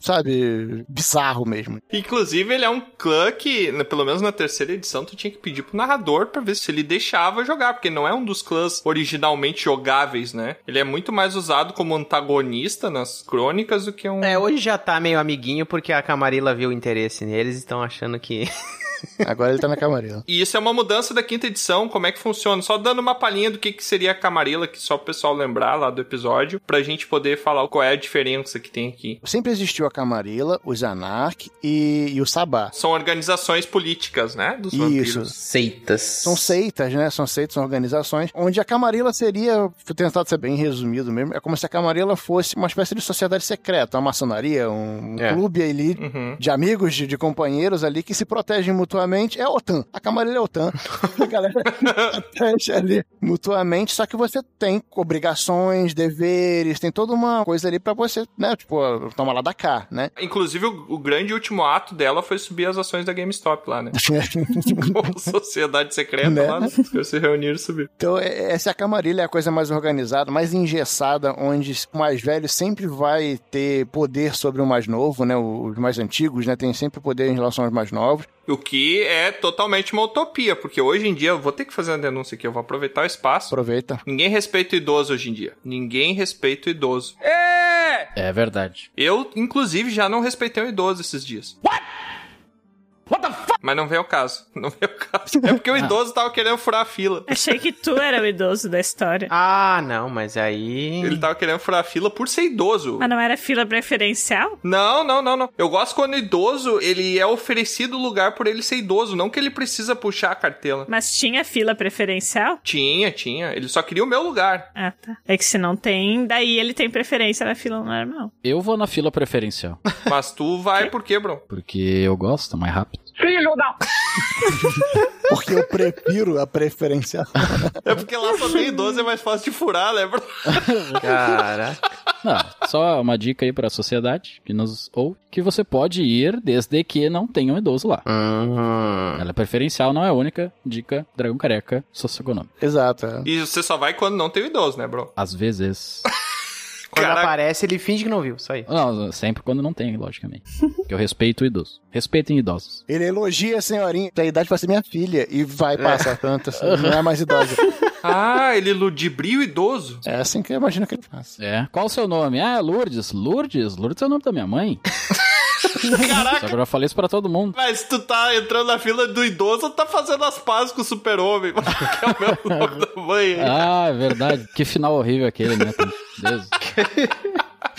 sabe, bizarro mesmo. Inclusive, ele é um clã que, né, pelo menos na terceira edição, tu tinha que pedir pro narrador pra ver se ele deixava jogar, porque não é um dos clãs originalmente jogáveis, né? Ele é muito mais usado como antagonista nas crônicas do que um. É, hoje já tá meio amiguinho porque a Camarilla viu o interesse neles e estão achando que. Agora ele tá na camarela. E isso é uma mudança da quinta edição, como é que funciona? Só dando uma palhinha do que, que seria a Camarilla, que só o pessoal lembrar lá do episódio, pra gente poder falar qual é a diferença que tem aqui. Sempre existiu a Camarilla, os Anark e, e o Sabá. São organizações políticas, né? Dos Isso. vampiros. Seitas. São seitas, né? São seitas, são organizações, onde a Camarilla seria, vou tentar ser bem resumido mesmo, é como se a Camarilla fosse uma espécie de sociedade secreta, uma maçonaria, um É. clube ali Uhum. de amigos, de, de companheiros ali que se protegem mutuamente. É a OTAN. A Camarilla é a OTAN. A galera protege ali mutuamente, só que você tem obrigações, deveres, tem toda uma coisa ali pra você, né? Tipo, toma lá da cá, né? Inclusive, o, o grande último ato dela foi subir as ações da GameStop lá, né? Como sociedade secreta Né? lá, né? Se reuniram e subiram. Então, é- essa camarilha é a coisa mais organizada, mais engessada, onde o mais velho sempre vai ter poder sobre o mais novo, né? Os mais antigos, né? Tem sempre poder em relação aos mais novos. O que é totalmente uma utopia, porque hoje em dia, eu vou ter que fazer uma denúncia aqui, eu vou aproveitar o espaço. Aproveita. Ninguém respeita o idoso hoje em dia. Ninguém respeita o idoso. É verdade. Eu, inclusive, já não respeitei o idoso esses dias. What? What the fuck? Mas não veio o caso. Não veio o caso. É porque o idoso tava querendo furar a fila. Achei que tu era o idoso da história. Ah, não, mas aí. Ele tava querendo furar a fila por ser idoso. Mas não era fila preferencial? Não, não, não, não. Eu gosto quando o idoso, ele é oferecido lugar por ele ser idoso, não que ele precisa puxar a cartela. Mas tinha fila preferencial? Tinha, tinha. Ele só queria o meu lugar. Ah, tá. É que se não tem, daí ele tem preferência na fila normal. Eu vou na fila preferencial. Mas tu vai por quê, bro? Porque eu gosto, mais rápido. Filho da... Porque eu prefiro a preferencial. É porque lá só tem idoso, é mais fácil de furar, né, bro? Cara. Não, só uma dica aí pra sociedade que nos ou que você pode ir desde que não tenha um idoso lá. Uhum. Ela é preferencial, não é a única dica Dragão Careca socioeconômico. Exato. é. E você só vai quando não tem o idoso, né, bro? Às vezes. Quando Caraca. aparece, ele finge que não viu. Só isso. Não, sempre quando não tem, logicamente. Porque eu respeito o idoso. Respeitem idosos. Ele elogia a senhorinha da idade pra ser minha filha e vai passar tanto, assim, não é mais idosa. Ah, ele ludibria o idoso. É assim que eu imagino que ele faz. É. Qual o seu nome? Ah, é Lourdes. Lourdes? Lourdes é o nome da minha mãe. Só que eu falei isso pra todo mundo. Mas tu tá entrando na fila do idoso ou tá fazendo as pazes com o super-homem? que é o meu nome da mãe. aí. Ah, é verdade. Que final horrível aquele, né? Deus.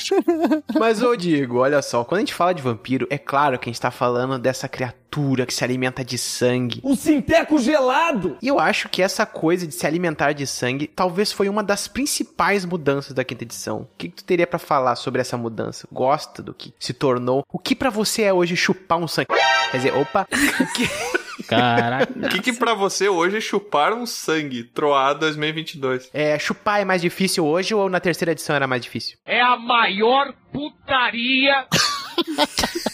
Mas, ô Diego, olha só, quando a gente fala de vampiro, é claro que a gente tá falando dessa criatura que se alimenta de sangue. Um sinteco gelado! E eu acho que essa coisa de se alimentar de sangue talvez foi uma das principais mudanças da quinta edição. O que, que tu teria pra falar sobre essa mudança? Gosta do que se tornou? O que pra você é hoje chupar um sangue? Quer dizer, opa, o que... Caraca. O que, que pra você hoje é chupar um sangue? Troar 2022. É, chupar é mais difícil hoje ou na terceira edição era mais difícil? É a maior putaria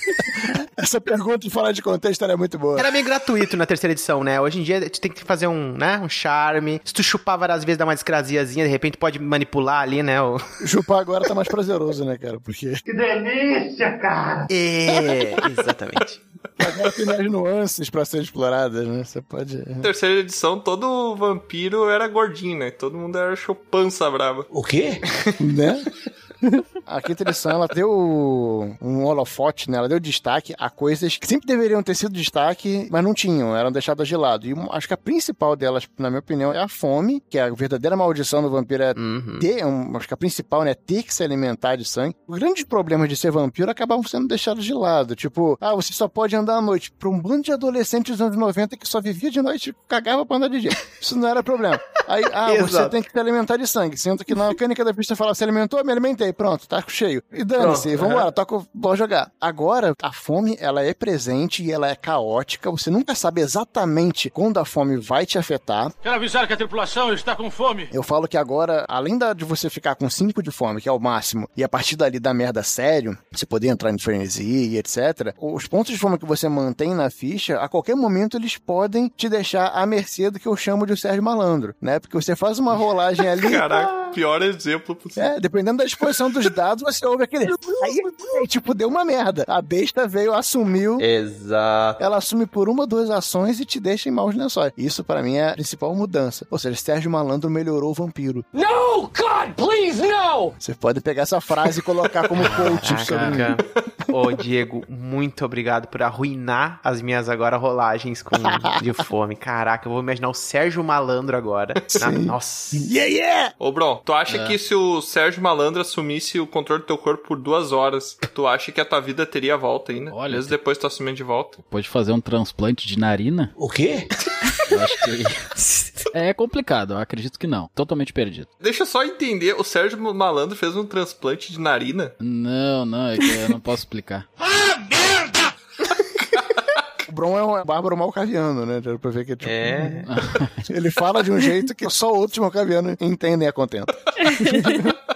Essa pergunta fora de contexto era muito boa. Era meio gratuito na terceira edição, né? Hoje em dia tu tem que fazer um, né, um charme. Se tu chupar várias vezes, dá uma descraziazinha, de repente pode manipular ali, né? O... Chupar agora tá mais prazeroso, né, cara? Porque Que delícia, cara! É, exatamente. agora tem mais nuances pra serem exploradas, né? Você pode. Na terceira edição, todo vampiro era gordinho, né? Todo mundo era chupança brava. O quê? né? A quinta edição, ela deu um holofote, né? Ela deu destaque a coisas que sempre deveriam ter sido destaque, mas não tinham, eram deixadas de lado. E acho que a principal delas, na minha opinião, é a fome, que é a verdadeira maldição do vampiro é Uhum. ter, acho que a principal, né, ter que se alimentar de sangue. Os grandes problemas de ser vampiro acabavam sendo deixados de lado. Tipo, ah, você só pode andar à noite. Pra um bando de adolescentes dos anos 90 que só vivia de noite e cagava pra andar de dia. Isso não era problema. Aí, ah, você tem que se alimentar de sangue. Sendo que na mecânica da pista fala, se alimentou, me alimentei. Pronto, tá cheio. E dane-se, vambora, toca, bora jogar. Agora, a fome, ela é presente e ela é caótica. Você nunca sabe exatamente quando a fome vai te afetar. Quero avisar que a tripulação está com fome. Eu falo que agora, além da, de você ficar com 5 de fome, que é o máximo, e a partir dali da merda sério, você poder entrar em frenesi e etc., os pontos de fome que você mantém na ficha, a qualquer momento eles podem te deixar à mercê do que eu chamo de o Sérgio Malandro, né? Porque você faz uma rolagem ali. Caraca, pior exemplo possível. É, dependendo da disposição dos dados, você ouve aquele. Aí, aí, tipo, deu uma merda. A besta veio, assumiu. Exato. Ela assume por uma, duas ações e te deixa em maus lençóis. Isso, pra mim, é a principal mudança. Ou seja, Sérgio Malandro melhorou o vampiro. No, God, please, no! Você pode pegar essa frase e colocar como coach sobre mim. Ô, Diego, muito obrigado por arruinar as minhas agora rolagens com de fome. Caraca, eu vou imaginar o Sérgio Malandro agora. Na- nossa. Yeah, yeah! Ô, Bron, tu acha É. que se o Sérgio Malandro assumisse o controle do teu corpo por duas horas, tu acha que a tua vida teria volta ainda? Olha, Mesmo depois tu assumindo de volta? Pode fazer um transplante de narina? O quê? Eu acho que. É complicado, eu acredito que não. Totalmente perdido. Deixa eu só entender, o Sérgio Malandro fez um transplante de narina? Não, não, é que eu não posso explicar. O Bron é um bárbaro malcaviano, né? Deu pra ver que tipo, É. ele fala de um jeito que só outros malcavianos entendem a contento.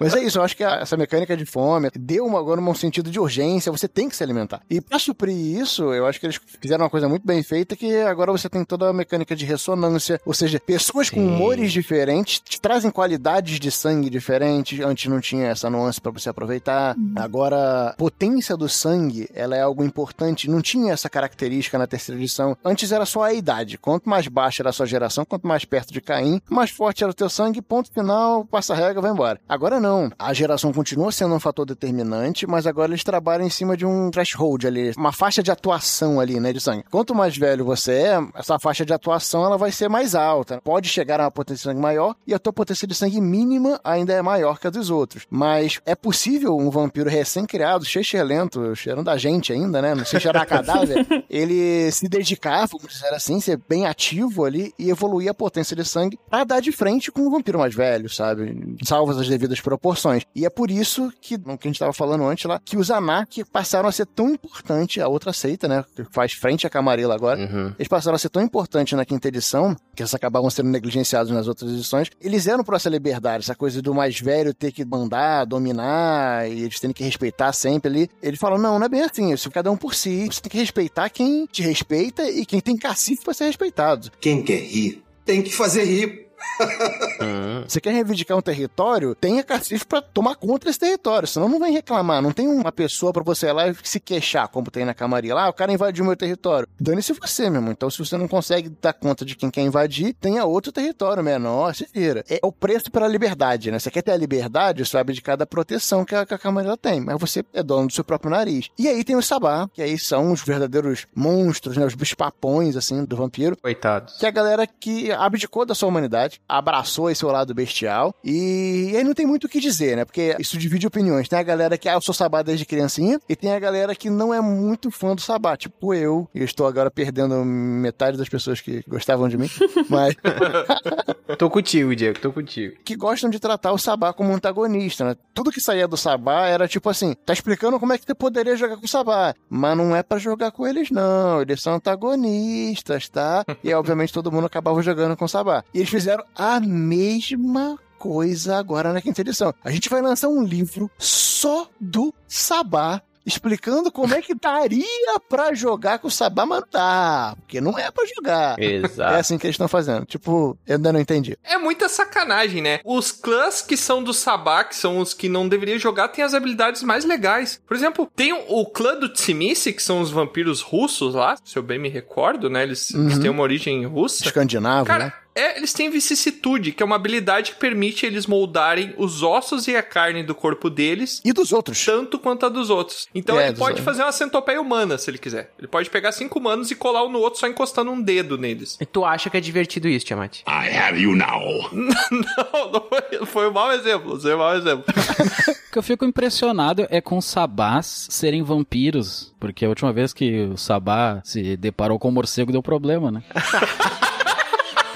Mas é isso, eu acho que a- essa mecânica de fome deu uma, agora um sentido de urgência, você tem que se alimentar. E pra suprir isso, eu acho que eles fizeram uma coisa muito bem feita, que agora você tem toda a mecânica de ressonância, ou seja, pessoas com Sim. humores diferentes te trazem qualidades de sangue diferentes, antes não tinha essa nuance pra você aproveitar. Agora, a potência do sangue, ela é algo importante, não tinha essa característica na terceira edição. Antes era só a idade, quanto mais baixa era a sua geração, quanto mais perto de Caim, mais forte era o teu sangue, ponto final, passa a regra, vai embora. Agora não. A geração continua sendo um fator determinante, mas agora eles trabalham em cima de um threshold ali, uma faixa de atuação ali, né, de sangue. Quanto mais velho você é, essa faixa de atuação ela vai ser mais alta. Pode chegar a uma potência de sangue maior e a tua potência de sangue mínima ainda é maior que a dos outros. Mas é possível um vampiro recém-criado, lento, cheirando a gente ainda, né, não sei cheirar cadáver, ele se dedicar, vamos dizer assim, ser bem ativo ali e evoluir a potência de sangue pra dar de frente com um vampiro mais velho, sabe? Salvas as devidas proporções. E é por isso que, no que a gente tava falando antes lá, que os Anak passaram a ser tão importante, a outra seita, né? Que faz frente à Camarilla agora. Uhum. Eles passaram a ser tão importantes na quinta edição, que eles acabavam sendo negligenciados nas outras edições. Eles eram por essa liberdade, essa coisa do mais velho ter que mandar, dominar, e eles terem que respeitar sempre ali. Ele falou: não, não é bem assim, isso cada um por si. Você tem que respeitar quem te respeita e quem tem cacife pra ser respeitado. Quem quer rir tem que fazer rir. Você quer reivindicar um território, tenha cacife pra tomar conta desse território, senão não vem reclamar. Não tem uma pessoa pra você ir lá e se queixar, como tem na camaria lá, ah, o cara invadiu meu território. Dane-se você, meu irmão. Então, se você não consegue dar conta de quem quer invadir, tenha outro território menor, se vira. É o preço pela liberdade, né? Você quer ter a liberdade, você vai abdicar da proteção que a, que a camaria tem, mas você é dono do seu próprio nariz. E aí tem os sabá, que aí são os verdadeiros monstros, né? Os bispapões, assim, do vampiro. Coitados. Que é a galera que abdicou da sua humanidade, abraçou esse seu lado bestial, e, e aí não tem muito o que dizer, né? Porque isso divide opiniões. Tem a galera que, ah, eu sou sabá desde criancinha, e tem a galera que não é muito fã do sabá, tipo eu. E eu estou agora perdendo metade das pessoas que gostavam de mim, mas Tô contigo, Diego, tô contigo. que gostam de tratar o Sabá como antagonista, né? Tudo que saía do Sabá era tipo assim, tá explicando como é que você poderia jogar com o Sabá, mas não é pra jogar com eles não, eles são antagonistas, tá? E obviamente todo mundo acabava jogando com o Sabá. E eles fizeram a mesma coisa agora na quinta edição. A gente vai lançar um livro só do Sabá explicando como é que daria pra jogar com o Sabá, mas não dá, porque não é pra jogar. Exato. É assim que eles estão fazendo. Tipo, eu ainda não entendi. É muita sacanagem, né? Os clãs que são do Sabá, que são os que não deveriam jogar, têm as habilidades mais legais. Por exemplo, tem o, clã do Tsimisi, que são os vampiros russos lá, se eu bem me recordo, né? Eles, eles Uhum. têm uma origem russa. Escandinavo, Cara, né? É, eles têm vicissitude, que é uma habilidade que permite eles moldarem os ossos e a carne do corpo deles. E dos outros. Tanto quanto a dos outros. Então É, ele pode outros. fazer uma centopeia humana, se ele quiser. Ele pode pegar cinco humanos e colar um no outro só encostando um dedo neles. E tu acha que é divertido isso, Tiamat? I have you now. não, não foi, foi um mau exemplo. Foi um mau exemplo. O que eu fico impressionado é com sabás serem vampiros, porque a última vez que o sabá se deparou com o morcego deu problema, né?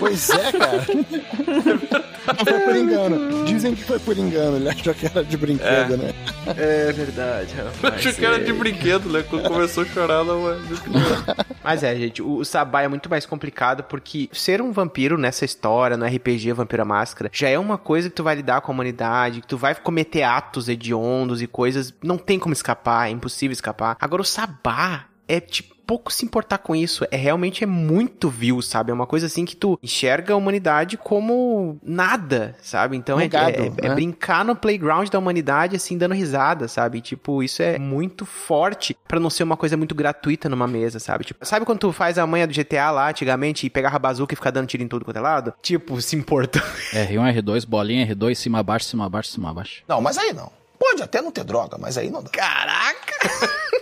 Pois é, cara. Não foi por engano. Dizem que foi por engano. Ele achou que era de brinquedo, né? É verdade, Achei que era de brinquedo, né? Quando começou a chorar, não é. Mas é, gente, o, o Sabá é muito mais complicado porque ser um vampiro nessa história, no RPG Vampiro à Máscara, já é uma coisa que tu vai lidar com a humanidade, que tu vai cometer atos hediondos e coisas, não tem como escapar, é impossível escapar. Agora o Sabá é tipo pouco se importar com isso, é realmente é muito vil, sabe? É uma coisa assim que tu enxerga a humanidade como nada, sabe? Então é, gado, é- é né? brincar no playground da humanidade assim dando risada, sabe? Tipo, isso é muito forte pra não ser uma coisa muito gratuita numa mesa, sabe? Tipo, sabe quando tu faz a manha do GTA lá antigamente e pegava a bazuca e ficar dando tiro em tudo quanto é lado? Tipo, se importa. R1, R2, bolinha, R2, cima, baixo, cima, baixo, cima, baixo. Não, mas aí não. Pode até não ter droga, mas aí não dá. Caraca!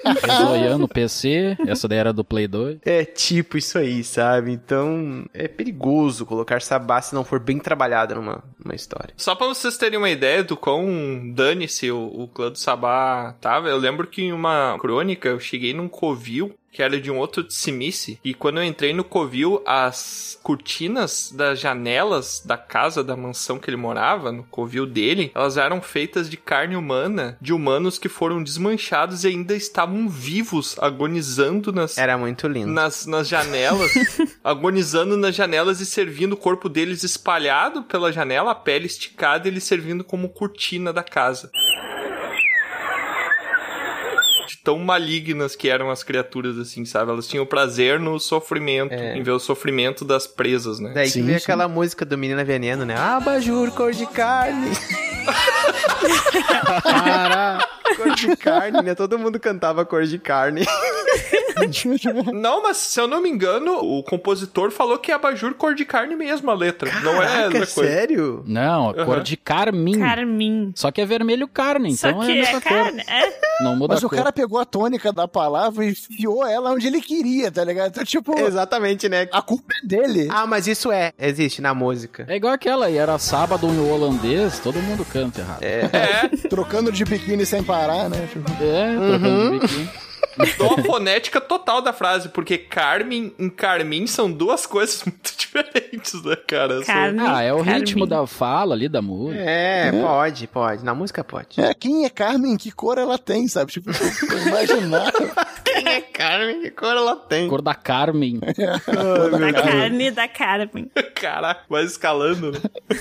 Rezoiando PC, essa daí era do Play 2. É tipo isso aí, sabe? Então é perigoso colocar sabá se não for bem trabalhada numa, numa história. Só pra vocês terem uma ideia do quão dane-se o, o clã do Sabá tava, eu lembro que em uma crônica eu cheguei num covil que era de um outro Tsimice, e quando eu entrei no covil, as cortinas das janelas da casa, da mansão que ele morava, no covil dele, elas eram feitas de carne humana, de humanos que foram desmanchados e ainda estavam vivos, agonizando nas, Era muito lindo. nas, nas janelas, agonizando nas janelas e servindo o corpo deles espalhado pela janela, a pele esticada e eles servindo como cortina da casa. Tão malignas que eram as criaturas, assim, sabe? Elas tinham prazer no sofrimento, em ver o sofrimento das presas, né? Daí que Sim, veio sim. aquela música do Menina Veneno, né? Abajur, cor de carne. cor de carne, né? Todo mundo cantava cor de carne. Não, mas se eu não me engano, o compositor falou que é abajur cor de carne mesmo a letra. não é Caraca, outra coisa. sério? Não, a cor Aham. de carmim. Carmim. Só que é vermelho carne, Só então que é a é mesma cor. carne. É? Não muda Mas a o cor. cara pegou a tônica da palavra e enfiou ela onde ele queria, tá ligado? Então, tipo, Exatamente, né? a culpa é dele. Ah, mas isso é, existe na música. É igual aquela, e era sábado em holandês, todo mundo canta errado. É, É, Trocando de biquíni sem parar, né? Tipo, trocando de biquíni. dou a fonética total da frase, porque Carmen e Carmim são duas coisas muito diferentes, né, cara? Carne. Ah, é o ritmo da fala ali da música. É, pode, pode. Na música pode. é, quem é Carmen? Que cor ela tem, sabe? Tipo, imaginar. É Carmen? Que cor ela tem? Cor da Carmen. Da carne da Carmen. Caraca, vai escalando, né?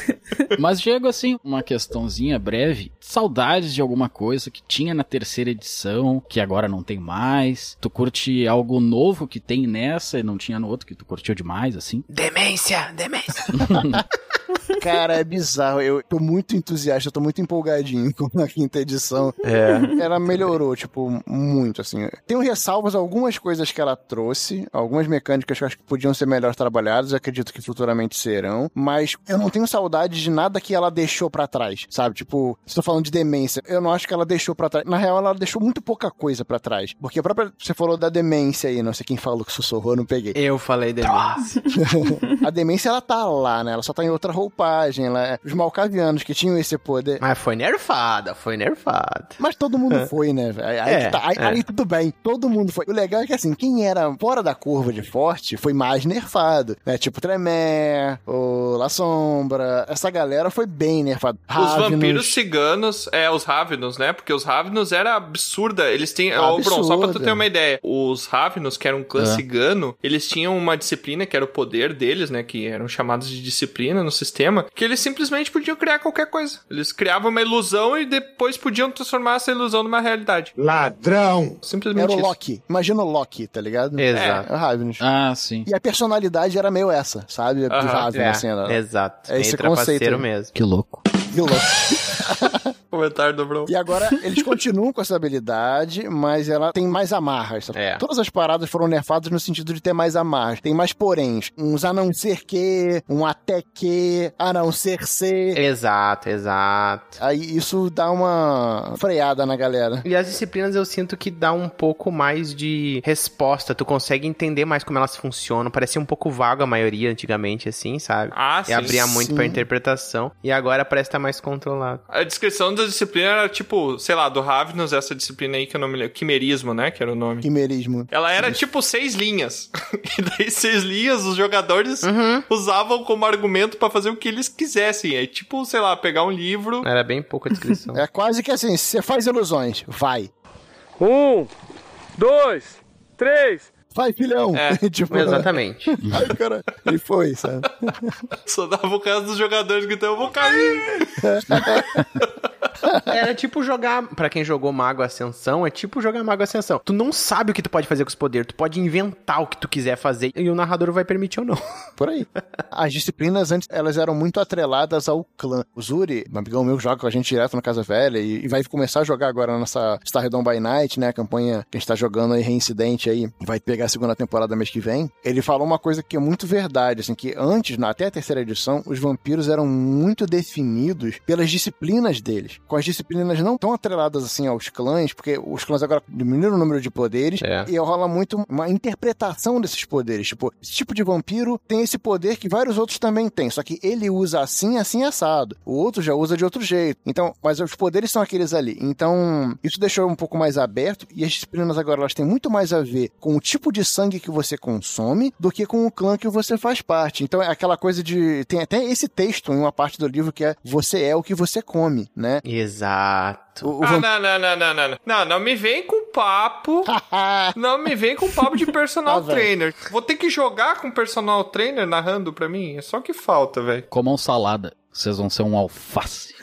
Mas, Diego, assim, uma questãozinha breve. Saudades de alguma coisa que tinha na terceira edição, que agora não tem mais. Tu curte algo novo que tem nessa e não tinha no outro, que tu curtiu demais, assim? Demência, demência. Cara, é bizarro. Eu tô muito entusiasta, eu tô muito empolgadinho com a quinta edição. É. Ela melhorou, tipo, muito, assim. Tenho ressalvas algumas coisas que ela trouxe, algumas mecânicas que eu acho que podiam ser melhor trabalhadas, acredito que futuramente serão, mas eu não tenho saudade de nada que ela deixou pra trás, sabe? Tipo, estou falando de demência, eu não acho que ela deixou pra trás. Na real, ela deixou muito pouca coisa pra trás. Porque a própria. Você falou da demência aí, não sei quem falou que sussurrou, eu não peguei. Eu falei demência. a demência, ela tá lá, né? Ela só tá em outra roupagem. Ela... é, Os malcavianos que tinham esse poder. Mas foi nerfada, foi nerfada. Mas todo mundo foi, né? velho? Aí, É, tá- aí- é. aí tudo bem, todo mundo foi. O legal é que assim, quem era fora da curva de forte foi mais nerfado, né? Tipo Tremé, o La Sombra, essa galera foi bem nerfada. Os vampiros ciganos, é, os Ravenos, né? Porque os Ravenos era absurda. Eles têm. Ô, Bron, só pra tu ter uma ideia. Os Ravenos, que eram um clã É. cigano, eles tinham uma disciplina que era o poder deles, né? Que eram chamados de disciplina no sistema, que eles simplesmente podiam criar qualquer coisa. Eles criavam uma ilusão e depois podiam transformar essa ilusão numa realidade. Ladrão! Simplesmente Era o isso. Loki. Imagina o Loki, tá ligado? Exato. É, o Ravenous. Ah, sim. E a personalidade era meio essa, sabe? Dos Aham, Ravenous, É, assim. Era... exato. É esse trapaceiro conceito mesmo. Que louco. Que louco. Comentário do Bron. E agora eles continuam com essa habilidade, mas ela tem mais amarras. É. Todas as paradas foram nerfadas no sentido de ter mais amarras. Tem mais poréns. Uns a não ser que, um até que, a não ser ser. Exato, exato. Aí isso dá uma freada na galera. E as disciplinas eu sinto que dá um pouco mais de resposta. Tu consegue entender mais como elas funcionam. Parecia um pouco vago a maioria antigamente, assim, sabe? Ah, E sim. abria muito Sim. pra interpretação. E agora parece estar mais controlado. A descrição da disciplina era tipo, sei lá, do Ravenous, essa disciplina aí que eu não me lembro. Quimerismo, né? Que era o nome. Quimerismo. Ela era tipo seis linhas. E daí, seis linhas, os jogadores Uhum. usavam como argumento pra fazer o que eles quisessem. É tipo, sei lá, pegar um livro. Era bem pouca descrição. É quase que assim, se você faz ilusões, vai. Um, dois, três. Vai, filhão! É, tipo, Exatamente. Ai, cara, ele foi, sabe? Só dava o caso dos jogadores gritando, eu vou cair! Era tipo jogar, Pra quem jogou Mago Ascensão, é tipo jogar Mago Ascensão. Tu não sabe o que tu pode fazer com os poderes, tu pode inventar o que tu quiser fazer e o narrador vai permitir ou não. Por aí. As disciplinas antes, elas eram muito atreladas ao clã. O Zuri, um amigão meu, joga com a gente direto na Casa Velha e, vai começar a jogar agora nessa Starredon by Night, né? A campanha que a gente tá jogando aí, Reincidente aí, vai pegar a segunda temporada mês que vem. Ele falou uma coisa que é muito verdade, assim, que antes, na- até a terceira edição, os vampiros eram muito definidos pelas disciplinas deles. Com as disciplinas não tão atreladas assim aos clãs, porque os clãs agora diminuíram o número de poderes É. e rola muito uma interpretação desses poderes. Tipo, esse tipo de vampiro tem esse poder que vários outros também têm, só que ele usa assim, assim, assado. O outro já usa de outro jeito. Então, mas os poderes são aqueles ali. Então, isso deixou um pouco mais aberto e as disciplinas agora elas têm muito mais a ver com o tipo de sangue que você consome do que com o clã que você faz parte. Então, é aquela coisa de tem até esse texto em uma parte do livro que é você é o que você come, né? Exato. O, o Ah, não, não, não, não, não, não. Não, não me vem com papo. não me vem com papo de personal Ah, velho. trainer. Vou ter que jogar com personal trainer narrando pra mim? É só que falta, velho. Comam salada. Vocês vão ser um alface.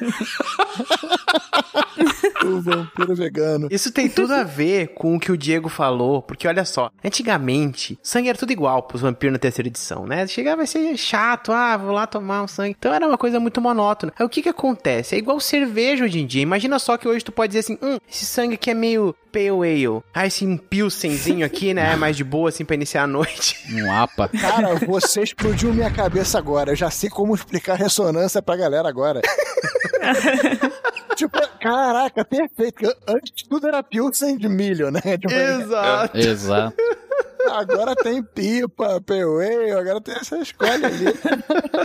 o vampiro vegano. Isso tem tudo a ver com o que o Diego falou, porque olha só, antigamente, sangue era tudo igual pros vampiros na terceira edição, né? Chegava a ser chato, ah, vou lá tomar um sangue. Então era uma coisa muito monótona. Aí o que que acontece? É igual cerveja hoje em dia. Imagina só que hoje tu pode dizer assim, hum, esse sangue aqui é meio pale ale. Ah, esse pilsenzinho aqui, né, é mais de boa assim pra iniciar a noite. Um apa. Cara, você explodiu minha cabeça agora. Eu já sei como explicar ressonância pra galera agora. tipo, caraca, perfeito. Antes tudo era Pilsen de milho, né? Tipo, Exato. Exato. Agora tem pipa, POE, agora tem essa escolha ali.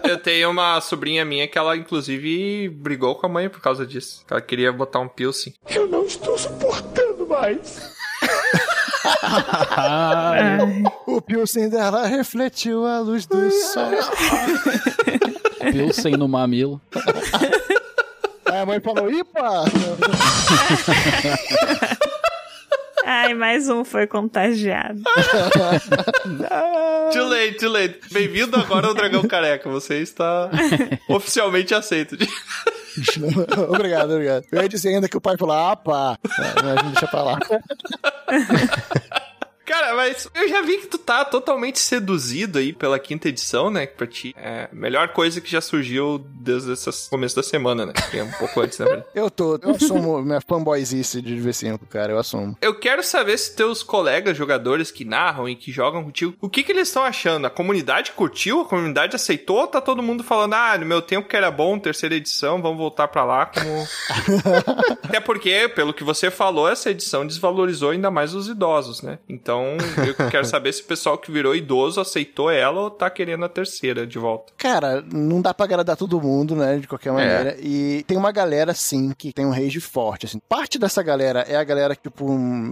Eu tenho uma sobrinha minha que ela, inclusive, brigou com a mãe por causa disso. Ela queria botar um piercing. Eu não estou suportando mais. o Pilsen dela refletiu a luz do sol. Pilsen no mamilo. Aí a mãe falou, ipa! Ai, mais um foi contagiado. Too late, too late. Bem-vindo agora ao Dragão Careca. Você está oficialmente aceito. obrigado, obrigado. Eu ia dizer ainda que o pai falou, ah, pá. Mas deixa pra lá. Cara, mas eu já vi que tu tá totalmente seduzido aí pela quinta edição, né? Que pra ti é a melhor coisa que já surgiu desde esse começo da semana, né? Que é um pouco antes, né? Eu tô, eu assumo minha fanboyzice de V5, cara, eu assumo. Eu quero saber se teus colegas jogadores que narram e que jogam contigo, o que que eles estão achando? A comunidade curtiu? A comunidade aceitou? Ou tá todo mundo falando, ah, no meu tempo que era bom, terceira edição, vamos voltar pra lá como... Até porque, pelo que você falou, essa edição desvalorizou ainda mais os idosos, né? Então, eu quero saber se o pessoal que virou idoso aceitou ela ou tá querendo a terceira de volta. Cara, não dá pra agradar todo mundo, né? De qualquer maneira. É. E tem uma galera, sim, que tem um rage forte, assim. Parte dessa galera é a galera que, tipo,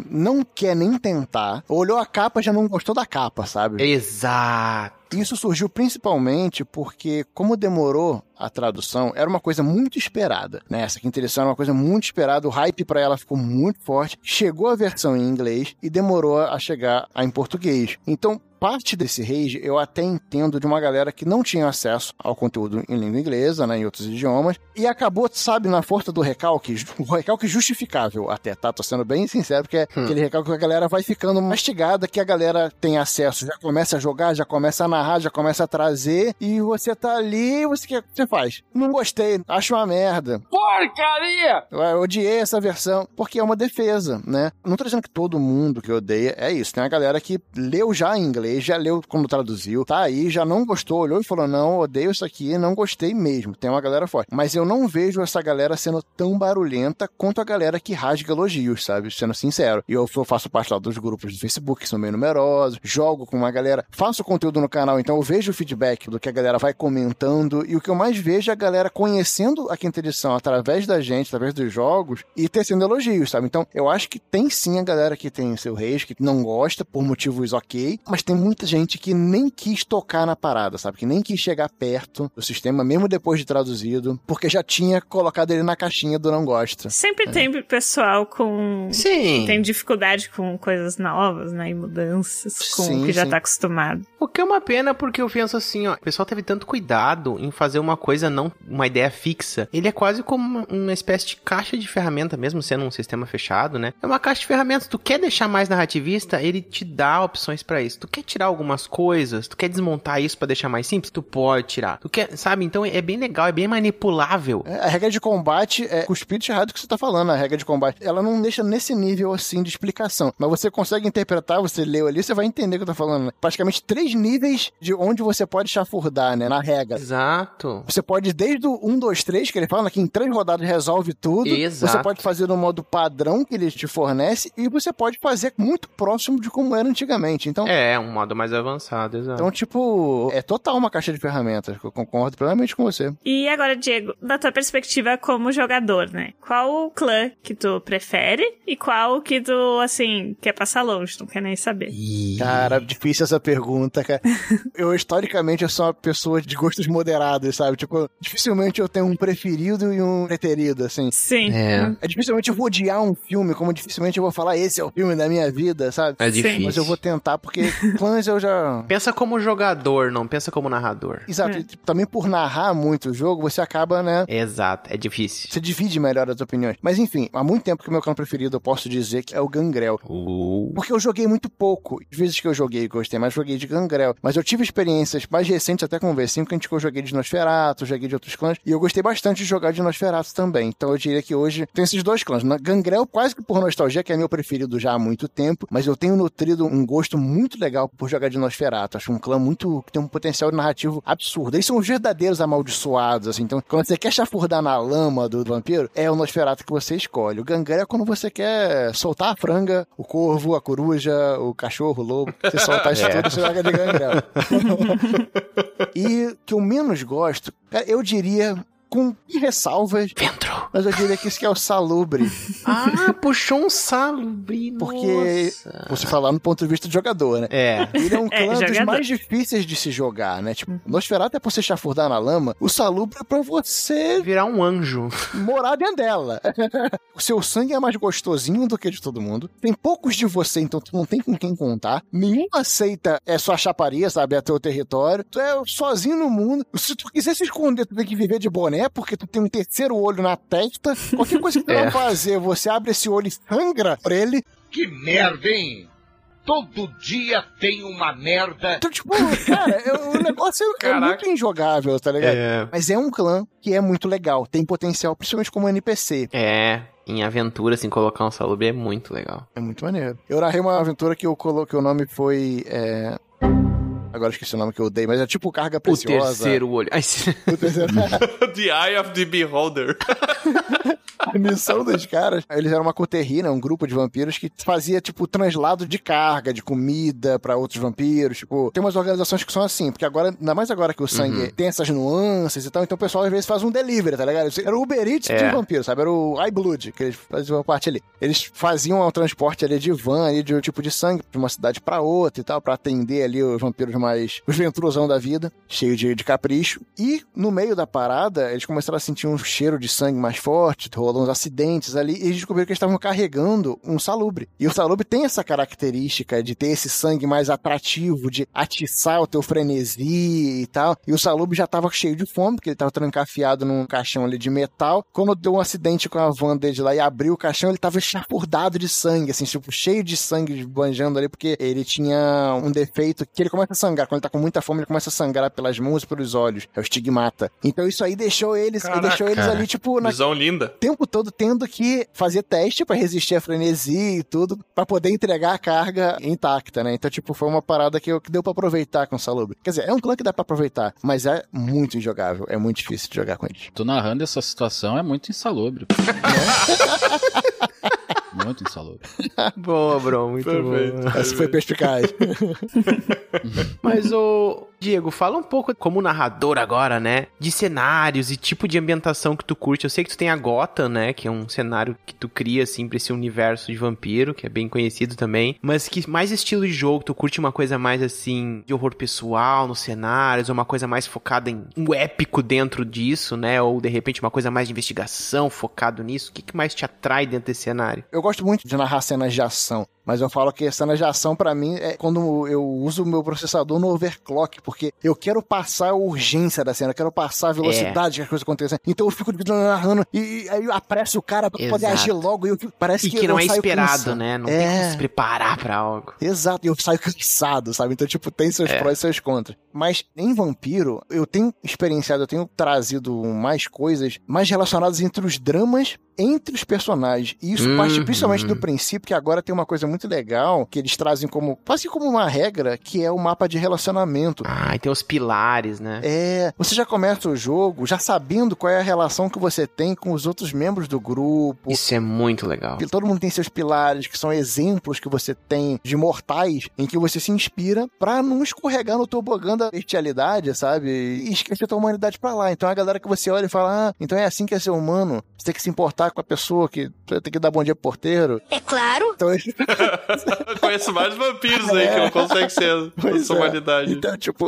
não quer nem tentar. Olhou a capa já não gostou da capa, sabe? Exato. Isso surgiu principalmente porque, como demorou a tradução, era uma coisa muito esperada. Né? Essa quinta edição era uma coisa muito esperada, o hype para ela ficou muito forte. Chegou a versão em inglês e demorou a chegar em português. Então, parte desse rage eu até entendo de uma galera que não tinha acesso ao conteúdo em língua inglesa, né, em outros idiomas, e acabou, sabe, na força do recalque, o recalque justificável até, tá? Tô sendo bem sincero, porque é hum. aquele recalque que a galera vai ficando mastigada, que a galera tem acesso, já começa a jogar, já começa a narrar, já começa a trazer, e você tá ali, você quer, você faz? Não gostei, acho uma merda. Porcaria! Eu odiei essa versão, porque é uma defesa, né? Não tô dizendo que todo mundo que odeia é isso, tem a galera que leu já em inglês inglês, já leu quando traduziu, tá aí, já não gostou, olhou e falou: não, odeio isso aqui, não gostei mesmo. Tem uma galera forte. Mas eu não vejo essa galera sendo tão barulhenta quanto a galera que rasga elogios, sabe? Sendo sincero. E eu faço parte lá dos grupos do Facebook, que são meio numerosos, jogo com uma galera, faço conteúdo no canal, então eu vejo o feedback do que a galera vai comentando. E o que eu mais vejo é a galera conhecendo a quinta edição através da gente, através dos jogos, e tecendo elogios, sabe? Então eu acho que tem sim a galera que tem seu reis, que não gosta por motivos ok, mas tem muita gente que nem quis tocar na parada, sabe? Que nem quis chegar perto do sistema, mesmo depois de traduzido, porque já tinha colocado ele na caixinha do não gosta. Sempre é. tem pessoal com. Sim. Tem dificuldade com coisas novas, né? E mudanças, com sim, o que já sim. tá acostumado. O que é uma pena, porque eu penso assim, ó, o pessoal teve tanto cuidado em fazer uma coisa não uma ideia fixa. Ele é quase como uma espécie de caixa de ferramenta, mesmo sendo um sistema fechado, né? É uma caixa de ferramentas. Tu quer deixar mais narrativista, ele te dá opções para isso. Tu quer tirar algumas coisas, tu quer desmontar isso para deixar mais simples, tu pode tirar. Tu quer, sabe? Então é bem legal, é bem manipulável. É, a regra de combate é o espírito errado que você tá falando, a regra de combate. Ela não deixa nesse nível assim de explicação, mas você consegue interpretar, você leu ali, você vai entender o que eu tô falando. Né? Praticamente três níveis de onde você pode chafurdar, né? Na regra. Exato. Você pode desde o 1, 2, 3, que ele fala que em três rodadas resolve tudo. Exato. Você pode fazer no modo padrão que ele te fornece e você pode fazer muito próximo de como era antigamente. Então, é, um modo mais avançado, exato. Então, tipo, é total uma caixa de ferramentas. Eu concordo plenamente com você. E agora, Diego, da tua perspectiva como jogador, né? Qual o clã que tu prefere e qual que tu, assim, quer passar longe, não quer nem saber? Cara, difícil essa pergunta, cara. eu, historicamente, eu sou uma pessoa de gostos moderados, sabe? Tipo, dificilmente eu tenho um preferido e um preterido, assim. Sim. É. é dificilmente eu vou odiar um filme, como dificilmente eu vou falar esse é o filme da minha vida, sabe? É difícil. Mas eu vou tentar, porque clãs eu já... Pensa como jogador, não pensa como narrador. Exato. É. Também por narrar muito o jogo, você acaba, né? Exato, é difícil. Você divide melhor as opiniões. Mas enfim, há muito tempo que o meu clã preferido eu posso dizer que é o Gangrel. Uh. Porque eu joguei muito pouco. Às vezes que eu joguei, gostei, mas joguei de Gangrel. Mas eu tive experiências mais recentes até com o V5, que a gente eu joguei de Nosferatu, joguei de outros clãs. E eu gostei bastante de jogar de Nosferatu também. Então eu diria que hoje tem esses dois clãs. Gangrel, quase que por nostalgia, que é meu preferido já há muito tempo. Mas eu tenho nutrido um gosto muito legal por jogar de Nosferatu. Acho um clã muito. que tem um potencial narrativo absurdo. Eles são os verdadeiros amaldiçoados, assim. Então, quando você quer chafurdar na lama do vampiro, é o Nosferatu que você escolhe. O Gangrel é quando você quer soltar a franga, o corvo, a coruja, o cachorro, o lobo. Você soltar isso é. tudo, você joga de Gangrel. e que eu menos gosto, eu diria com ressalvas. Ventro. Mas eu diria que isso que é o salubre. ah, puxou um salubre. Porque nossa. você falar no ponto de vista de jogador, né? É. Ele é um clã é, dos mais difíceis de se jogar, né? Tipo, Nosferatu é pra você chafurdar na lama, o salubre é pra você virar um anjo. Morar dentro dela. o seu sangue é mais gostosinho do que de todo mundo. Tem poucos de você, então tu não tem com quem contar. Nenhum aceita é sua chaparia, sabe? É teu território. Tu é sozinho no mundo. Se tu quiser se esconder, tu tem que viver de boné né? Porque tu tem um terceiro olho na testa. Qualquer coisa que tu é. não fazer, você abre esse olho e sangra pra ele. Que merda, hein? Todo dia tem uma merda. Então, tipo, cara, é- o negócio é- é muito injogável, tá ligado? É. Mas é um clã que é muito legal, tem potencial, principalmente como NPC. É, em aventura, assim, colocar um salubre é muito legal. É muito maneiro. Eu narrei uma aventura que eu coloquei, o nome foi. é, Agora esqueci o nome que eu dei, mas é tipo carga O preciosa. terceiro olho. O terceiro. the Eye of the Beholder. A missão dos caras, eles eram uma coterrina, um grupo de vampiros que fazia, tipo, translado de carga, de comida pra outros vampiros. Tipo, tem umas organizações que são assim, porque agora, ainda mais agora que o sangue Uhum. tem essas nuances e tal, então o pessoal às vezes faz um delivery, tá ligado? Era o Uber Eats É. de vampiro, sabe? Era o iBlood, que eles faziam parte ali. Eles faziam um transporte ali de van, ali, de um tipo de sangue, de uma cidade pra outra e tal, pra atender ali os vampiros mais. os venturosão da vida, cheio de, de capricho. E no meio da parada, eles começaram a sentir um cheiro de sangue mais forte, rolou uns acidentes ali, e eles descobriram que eles estavam carregando um salubre. E o salubre tem essa característica de ter esse sangue mais atrativo, de atiçar o teu frenesi e tal. E o salubre já tava cheio de fome, porque ele tava trancafiado num caixão ali de metal. Quando deu um acidente com a van dele lá e abriu o caixão, ele tava chapurdado de sangue, assim, tipo, cheio de sangue banjando ali, porque ele tinha um defeito que ele começa a sangrar. Quando ele tá com muita fome, ele começa a sangrar pelas mãos e pelos olhos. É o estigmata. Então isso aí deixou eles, Caraca. deixou eles ali, tipo, na, Visão linda. o tempo todo tendo que fazer teste pra resistir a frenesi e tudo, pra poder entregar a carga intacta, né? Então, tipo, foi uma parada que, eu- que deu pra aproveitar com o Salubre. Quer dizer, é um clã que dá pra aproveitar, mas é muito injogável, é muito difícil de jogar com eles. Tu narrando essa situação é muito insalubre. muito insalubre. Boa, bro, muito boa. Essa foi perspicaz. Mas, ô, Diego, fala um pouco como narrador agora, né? De cenários e tipo de ambientação que tu curte. Eu sei que tu tem a Gotham, né? Que é um cenário que tu cria, assim, pra esse universo de vampiro, que é bem conhecido também. Mas que mais estilo de jogo? Tu curte uma coisa mais, assim, de horror pessoal nos cenários? Ou uma coisa mais focada em um épico dentro disso, né? Ou, de repente, uma coisa mais de investigação focado nisso? O que, que mais te atrai dentro desse cenário? Eu gosto muito de narrar cenas de ação, mas eu falo que cenas de ação pra mim é quando eu uso o meu processador no overclock, porque eu quero passar a urgência da cena, eu quero passar a velocidade que as coisas acontecem. Então eu fico narrando e, aí eu apresso o cara pra poder Exato. agir logo e eu parece E que, que não é esperado, né? Não tem como é. se preparar pra algo. Exato, e eu saio cansado, sabe? Então, tipo, tem seus É. prós e seus contras. Mas em Vampiro, eu tenho experienciado, eu tenho trazido mais coisas mais relacionadas entre os dramas entre os personagens. E isso parte Uhum. principalmente do princípio que agora tem uma coisa muito legal que eles trazem como, quase como uma regra, que é o mapa de relacionamento. Ah, e tem os pilares, né? É, você já começa o jogo já sabendo qual é a relação que você tem com os outros membros do grupo. Isso é muito legal. Todo mundo tem seus pilares, que são exemplos que você tem de mortais em que você se inspira pra não escorregar no tobogã da bestialidade, sabe? E esquecer a tua humanidade pra lá. Então a galera que você olha e fala, ah, então é assim que é ser humano. Você tem que se importar com a pessoa que você tem que dar bom dia pro porteiro. É claro. Então, conheço mais vampiros aí que não conseguem ser Pois é. humanidade. Então, tipo,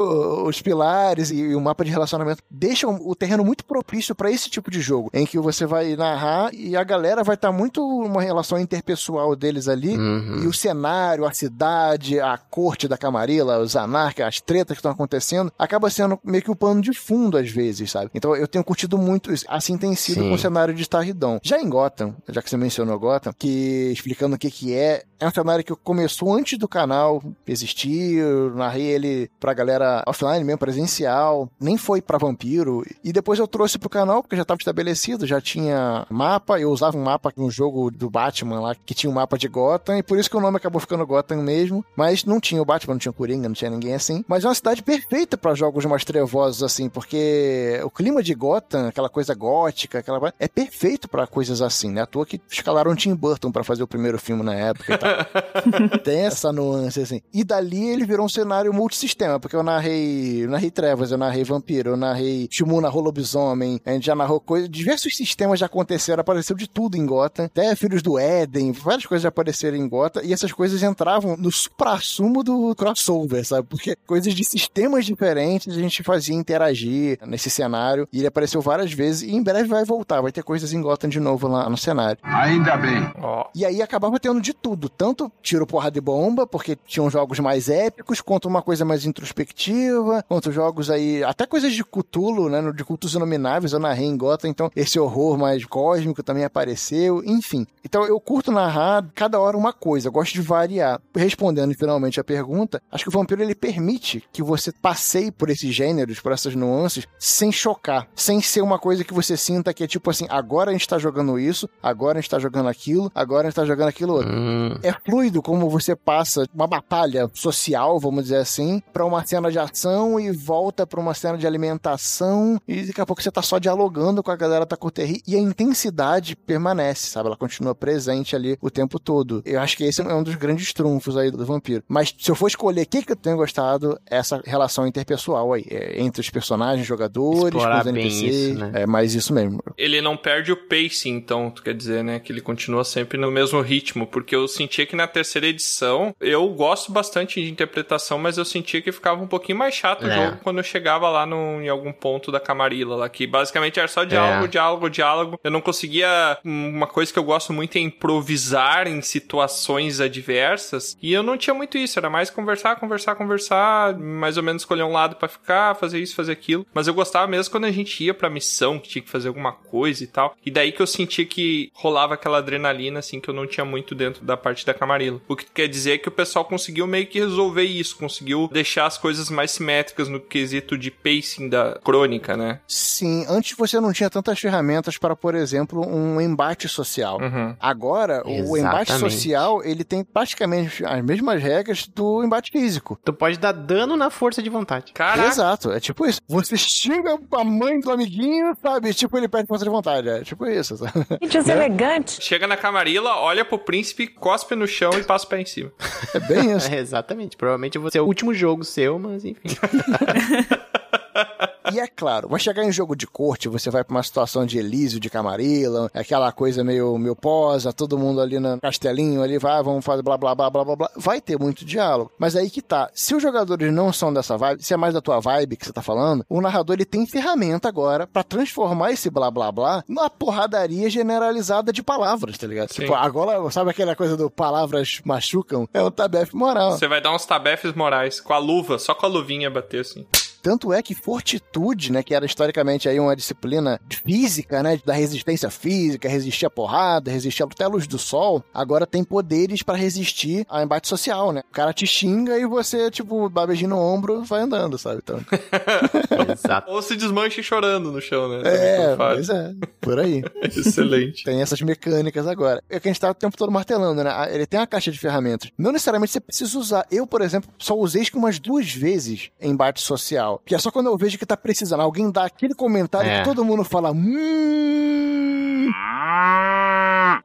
os pilares e o mapa de relacionamento deixam o terreno muito propício pra esse tipo de jogo, em que você vai narrar e a galera vai estar muito uma relação interpessoal deles ali, Uhum. e o cenário, a cidade, a corte da Camarilla, os anarcas, as tretas que estão acontecendo, acaba sendo meio que o pano de fundo às vezes, sabe? Então eu tenho curtido muito isso. Assim tem sido Sim. com o cenário de Starridão. Já em Gotham, já que você mencionou Gotham, que explicando o que que é, é um cenário que começou antes do canal existir, eu narrei ele pra galera offline mesmo, presencial, nem foi pra vampiro, e depois eu trouxe pro canal, porque já tava estabelecido, já tinha mapa, eu usava um mapa no jogo do Batman lá, que tinha um mapa de Gotham, e por isso que o nome acabou ficando Gotham mesmo, mas não tinha o Batman, não tinha o Coringa, não tinha ninguém assim, mas é uma cidade perfeita pra jogos mais trevosos assim, porque o clima de Gotham, aquela coisa gótica, aquela é perfeito pra coisas assim, né? À toa que escalaram Tim Burton pra fazer o primeiro filme na época e tal. Tem essa nuance, assim. E dali ele virou um cenário multissistema, porque eu narrei, eu narrei Trevas, eu narrei Vampiro, eu narrei Shimu narrou Lobisomem, a gente já narrou coisas, diversos sistemas já aconteceram, apareceu de tudo em Gotham, até Filhos do Éden, várias coisas já apareceram em Gotham, e essas coisas entravam no supra-sumo do crossover, sabe? Porque coisas de sistemas diferentes a gente fazia interagir nesse cenário, e ele apareceu várias vezes, e em breve vai voltar, vai ter coisas em Gotham de novo lá no cenário. Ainda bem. Ó, E aí acabava tendo de tudo. Tanto tiro, porrada e bomba, porque tinham jogos mais épicos, quanto uma coisa mais introspectiva, quanto jogos aí, até coisas de Cthulhu, né, de cultos inomináveis, eu narrei em Gotham, então esse horror mais cósmico também apareceu, enfim. Então eu curto narrar cada hora uma coisa, gosto de variar. Respondendo finalmente a pergunta, acho que o vampiro ele permite que você passeie por esses gêneros, por essas nuances, sem chocar, sem ser uma coisa que você sinta que é tipo assim, agora a gente tá jogando isso, agora a gente tá jogando aquilo, agora a gente tá jogando aquilo outro. Hum. É fluido como você passa uma batalha social, vamos dizer assim, pra uma cena de ação e volta pra uma cena de alimentação e daqui a pouco você tá só dialogando com a galera da Coterri e a intensidade permanece, sabe? Ela continua presente ali o tempo todo. Eu acho que esse é um dos grandes trunfos aí do vampiro. Mas se eu for escolher o que, que eu tenho gostado, essa relação interpessoal aí, é, entre os personagens, jogadores, Explorar com os NPCs. isso, né? É mais isso mesmo. Ele não perde o pacing, então, tu quer dizer, né? Que ele continua sempre no mesmo ritmo. Porque eu sentia que na terceira edição, eu gosto bastante de interpretação, mas eu sentia que ficava um pouquinho mais chato o É. jogo quando eu chegava lá no, em algum ponto da Camarilla lá, que basicamente era só diálogo, É. diálogo, diálogo. Eu não conseguia. Uma coisa que eu gosto muito é improvisar em situações adversas. E eu não tinha muito isso, era mais conversar, conversar, conversar, mais ou menos escolher um lado pra ficar, fazer isso, fazer aquilo. Mas eu gostava mesmo quando a gente ia pra missão, que tinha que fazer alguma coisa e tal. E daí que eu sentia que rolava aquela adrenalina, assim, que eu não tinha muito dentro da parte da Camarilla. O que quer dizer que o pessoal conseguiu meio que resolver isso, conseguiu deixar as coisas mais simétricas no quesito de pacing da crônica, né? Sim, antes você não tinha tantas ferramentas para, por exemplo, um embate social. Uhum. Agora, o embate Exatamente. social, ele tem praticamente as mesmas regras do embate físico. Tu pode dar dano na força de vontade. Caraca, Exato, é tipo isso. Você xinga a mãe do amiguinho, sabe? Tipo, ele perde força de vontade. É tipo isso. sabe? Gente, elegante. chega na Camarilla, olha pro príncipe, cospe no chão e passa o pé em cima. É bem isso. É, exatamente. Provavelmente vai ser o último jogo seu, mas enfim. E é claro, vai chegar em jogo de corte, você vai pra uma situação de Elísio, de Camarilla, aquela coisa meio, meio posa, todo mundo ali no castelinho, ali vai, vamos fazer blá blá blá blá blá blá. Vai ter muito diálogo. Mas aí que tá. Se os jogadores não são dessa vibe, se é mais da tua vibe que você tá falando, o narrador ele tem ferramenta agora pra transformar esse blá blá blá numa porradaria generalizada de palavras, tá ligado? Sim. Tipo, agora, sabe aquela coisa do palavras machucam? É um tabefe moral. Você vai dar uns tabefes morais com a luva, só com a luvinha bater assim. Tanto é que fortitude, né, que era historicamente aí uma disciplina física, né, da resistência física, resistir à porrada, resistir até a luz do sol, agora tem poderes pra resistir a embate social, né? O cara te xinga e você, tipo, dá beijinho no ombro, vai andando, sabe? Então, Exato. Ou se desmanche chorando no chão, né? é, pois é, por aí. Excelente. Tem essas mecânicas agora. É que a gente tá o tempo todo martelando, né? Ele tem uma caixa de ferramentas. Não necessariamente você precisa usar. Eu, por exemplo, só usei que umas duas vezes em embate social. Que é só quando eu vejo que tá precisando. Alguém dá aquele comentário É. que todo mundo fala. Hum...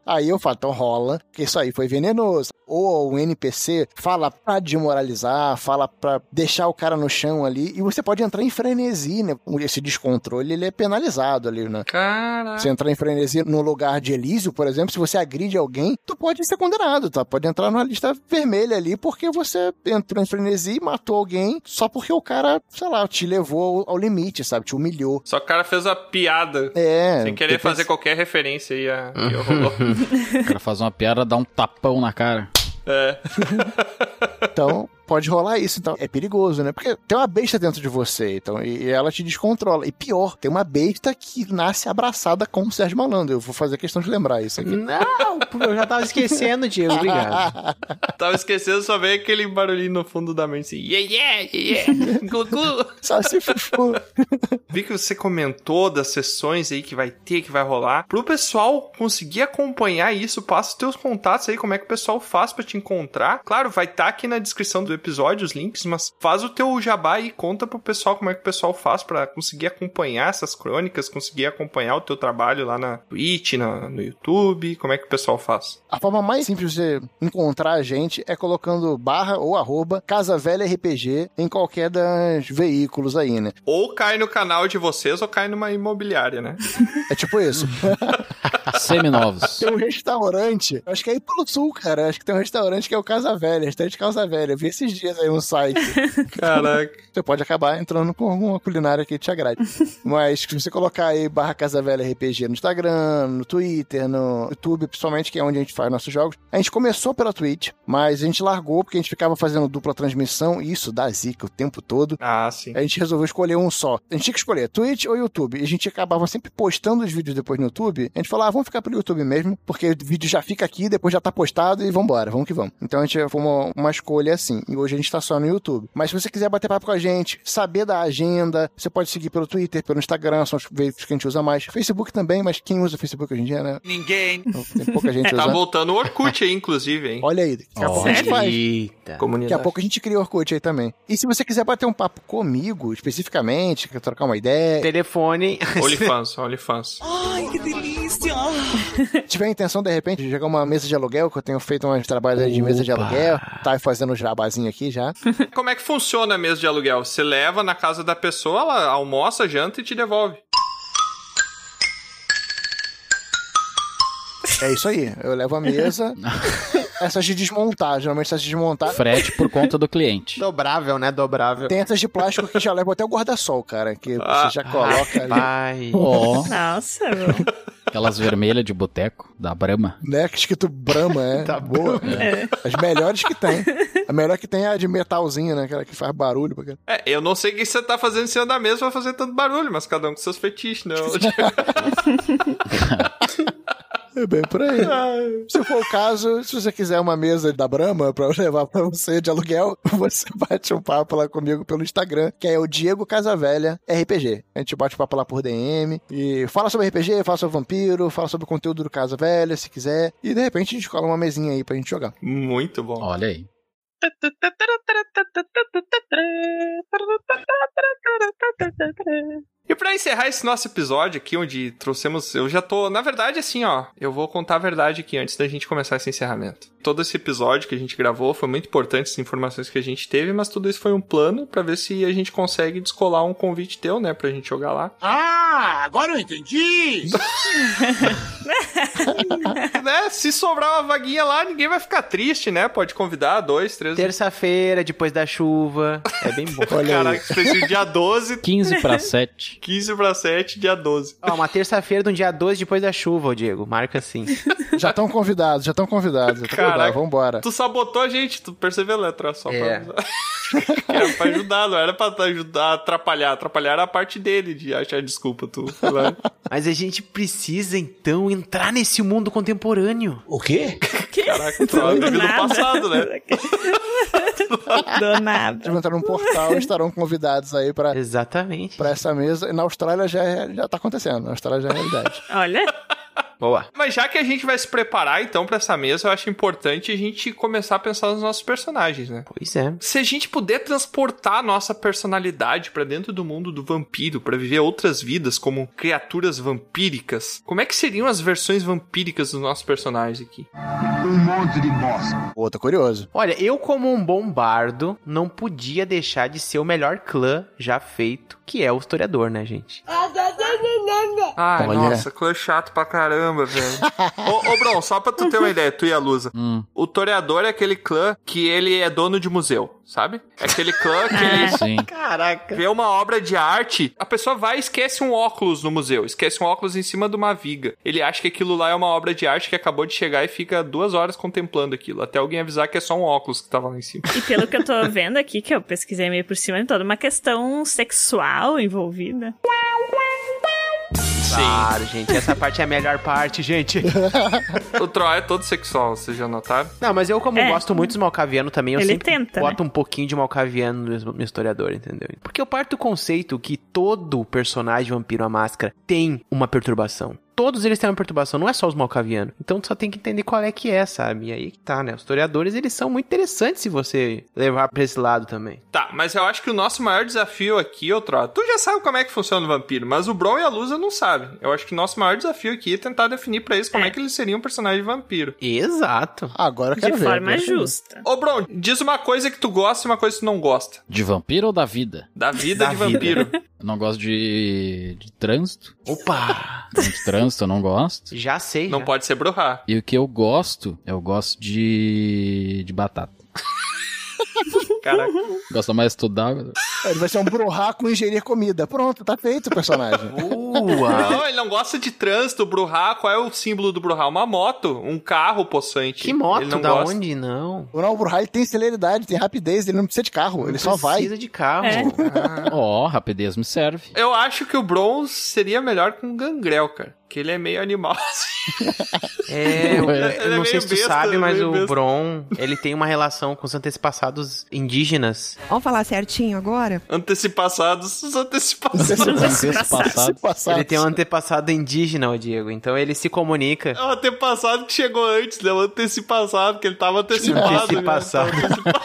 Aí eu falo, então rola, que isso aí foi venenoso. Ou um NPC fala pra desmoralizar, fala pra deixar o cara no chão ali, e você pode entrar em frenesi, né? Esse descontrole, ele é penalizado ali, né? Caraca. Você entrar em frenesi no lugar de Elísio, por exemplo, se você agride alguém, tu pode ser condenado, tá? Pode entrar numa lista vermelha ali porque você entrou em frenesi, matou alguém só porque o cara, sei lá, te levou ao, ao limite, sabe? Te humilhou. Só que o cara fez a piada. É. Sem querer depois- fazer qualquer referência aí a que rolou. O cara faz uma piada, dá um tapão na cara. É. Então, pode rolar isso. Então, é perigoso, né? Porque tem uma besta dentro de você, então, e, e ela te descontrola. E pior, tem uma besta que nasce abraçada com o Sérgio Malandro. Eu vou fazer questão de lembrar isso aqui. Não, eu já tava esquecendo, Diego. Obrigado. Tava esquecendo, só veio aquele barulhinho no fundo da mente assim. Yeah, yeah, yeah, yeah. Glu. Só se fufu. Vi que você comentou das sessões aí que vai ter, que vai rolar. Pro pessoal conseguir acompanhar isso, passa os teus contatos aí, como é que o pessoal faz pra te encontrar. Claro, vai estar aqui na descrição do episódio os links, mas faz o teu jabá e conta pro pessoal como é que o pessoal faz pra conseguir acompanhar essas crônicas, conseguir acompanhar o teu trabalho lá na Twitch, na, no YouTube, como é que o pessoal faz? A forma mais simples de você encontrar a gente é colocando barra ou arroba Casa Velha RPG em qualquer dos veículos aí, né? Ou cai no canal de vocês ou cai numa imobiliária, né? É tipo isso. Seminovos. Tem um restaurante, acho que é aí pelo sul, cara. Acho que tem um restaurante que é o Casa Velha, restaurante Casa Velha. Eu vi esses dias aí no site. Caraca. Você pode acabar entrando com alguma culinária que te agrade. Mas se você colocar aí barra Casa Velha RPG no Instagram, no Twitter, no YouTube, principalmente, que é onde a gente faz nossos jogos. A gente começou pela Twitch, mas a gente largou porque a gente ficava fazendo dupla transmissão e isso dá zica o tempo todo. Ah, sim. A gente resolveu escolher um só. A gente tinha que escolher Twitch ou YouTube. E a gente acabava sempre postando os vídeos depois no YouTube. A gente falou, ah, vamos ficar pelo YouTube mesmo, porque o vídeo já fica aqui, depois já tá postado e vambora, vamos que vamos. Então a gente foi uma, uma escolha assim. E hoje a gente tá só no YouTube. Mas se você quiser bater papo com a gente, saber da agenda, você pode seguir pelo Twitter, pelo Instagram, são os veículos que a gente usa mais. Facebook também, mas quem usa Facebook hoje em dia, né? Ninguém. Tem pouca gente Tá usando. voltando o Orkut aí, inclusive, hein? Olha aí, daqui a pouco a gente faz. Eita. Daqui a Comunidade. pouco a gente cria o Orkut aí também. E se você quiser bater um papo comigo, especificamente, quer trocar uma ideia, Telefone. OnlyFans, OnlyFans. Ai, que delícia! tiver a intenção, de repente, de jogar uma mesa de aluguel, que eu tenho feito uns trabalhos aí de mesa de aluguel, tá fazendo uns jabazinho aqui já. Como é que funciona a mesa de aluguel? Você leva na casa da pessoa, ela almoça, janta e te devolve. É isso aí. Eu levo a mesa. essas de desmontar, geralmente essas de desmontar. Frete por conta do cliente. Dobrável, né? Dobrável. Tem essas de plástico que já levam até o guarda-sol, cara. Que Ah, você já coloca ali. Pai. Ó, Nossa, meu. Aquelas vermelhas de boteco, da Brahma. Né? Que escrito Brahma, é. Tá boa. É. As melhores que tem. A melhor que tem é a de metalzinho, né? Aquela que faz barulho. Porque... É, eu não sei o que você tá fazendo em cima da mesa pra fazer tanto barulho, mas cada um com seus fetiches, né? É bem por aí. Se for o caso, se você quiser uma mesa da Brahma pra eu levar pra você de aluguel, você bate um papo lá comigo pelo Instagram, que é o Diego Casavelha RPG. A gente bate um papo lá por DM e fala sobre RPG, fala sobre vampiro, fala sobre o conteúdo do Casa Velha, se quiser. E de repente a gente cola uma mesinha aí pra gente jogar. Muito bom. Olha aí. E pra encerrar esse nosso episódio aqui, onde trouxemos. Eu já tô. Na verdade, assim, ó. Eu vou contar a verdade aqui antes da gente começar esse encerramento. Todo esse episódio que a gente gravou foi muito importante, as informações que a gente teve, mas tudo isso foi um plano pra ver se a gente consegue descolar um convite teu, né? Pra gente jogar lá. Ah, agora eu entendi! né? Se sobrar uma vaguinha lá, ninguém vai ficar triste, né? Pode convidar dois, três. Terça-feira, depois da chuva. É bem bom. Olha Caraca, específico dia 12, 15 para 7. 15 pra 7, dia 12. Ó, uma terça-feira do dia 12 depois da chuva, ô Diego. Marca assim. Já estão convidados, já estão convidados. Já Caraca. convidados. Vambora. Tu sabotou a gente, tu percebeu a letra só É. pra avisar. Era pra ajudar, não era pra ajudar, atrapalhar. Atrapalhar era a parte dele de achar desculpa, tu. lá. Mas a gente precisa, então, entrar nesse mundo contemporâneo. O quê? Caraca, tu vive no nada. passado, né? Do nada. Eles vão entrar num portal e estarão convidados aí pra, Exatamente. pra essa mesa. Na Austrália já, é, já tá acontecendo. Na Austrália já é realidade. Olha, Boa. Mas já que a gente vai se preparar, então, pra essa mesa, eu acho importante a gente começar a pensar nos nossos personagens, né? Pois é. Se a gente puder transportar a nossa personalidade pra dentro do mundo do vampiro, pra viver outras vidas como criaturas vampíricas, como é que seriam as versões vampíricas dos nossos personagens aqui? Um monte de bosta. Pô, tô curioso. Olha, eu como um bom bardo, não podia deixar de ser o melhor clã já feito, que é o historiador, né, gente? Ai, Olha. nossa, clã chato pra caramba, velho. ô, ô, Bron, só pra tu ter uma ideia, tu e a Lusa. Hum. O toreador é aquele clã que ele é dono de museu, sabe? É aquele clã que ele Sim. Caraca. vê uma obra de arte, a pessoa vai e esquece um óculos no museu, esquece um óculos em cima de uma viga. Ele acha que aquilo lá é uma obra de arte que acabou de chegar e fica duas horas contemplando aquilo, até alguém avisar que é só um óculos que tava lá em cima. e pelo que eu tô vendo aqui, que eu pesquisei meio por cima, tem toda uma questão sexual envolvida. Claro, gente. Essa parte é a melhor parte, gente. O Troy é todo sexual, vocês já notaram? Não, mas eu, como É. gosto muito do Malcaviano também, eu Ele sempre tenta, boto um pouquinho de Malcaviano no meu historiador, entendeu? Porque eu parto do conceito que todo personagem vampiro à máscara tem uma perturbação. Todos eles têm uma perturbação, não é só os malcavianos. Então tu só tem que entender qual é que é, sabe? E aí que tá, né? Os historiadores, eles são muito interessantes se você levar pra esse lado também. Tá, mas eu acho que o nosso maior desafio aqui, ô Troy, tu já sabe como é que funciona o vampiro, mas o Bron e a Lusa não sabem. Eu acho que o nosso maior desafio aqui é tentar definir pra eles como é, que eles seriam um personagem vampiro. Exato. Agora eu De quero ver. forma quero ver. justa. Ô, Bron, diz uma coisa que tu gosta e uma coisa que tu não gosta. De vampiro ou da vida? Da vida Da de vida. vampiro. Eu não gosto de, de trânsito. Opa! De trânsito eu não gosto. Já sei. Não já. pode ser Bruhá. E o que eu gosto, eu gosto de. de batata. Caraca. Gosta mais de estudar. Ele vai ser um com ingerir comida. Pronto, tá feito o personagem. Não, ele não gosta de trânsito. Bruhá, qual é o símbolo do Bruhá? Uma moto, um carro possante. Que moto? Ele não da gosta. onde? Não. O não, Bruhá ele tem celeridade, tem rapidez, ele não precisa de carro, ele só vai. Precisa de carro. É. Ó, rapidez me serve. Eu acho que o Bron seria melhor com o Gangrel, cara. Que ele é meio animal, assim. É, eu, eu é não meio sei se tu besta, sabe, mas o besta. Bron, ele tem uma relação com os antepassados indígenas. Vamos falar certinho agora? Antepassados, os antepassados. Antepassados. Ele tem um antepassado indígena, o Diego. Então ele se comunica. É o antepassado que chegou antes, né? O antecipassado, que ele tava antecipado. Né? Tava antecipado.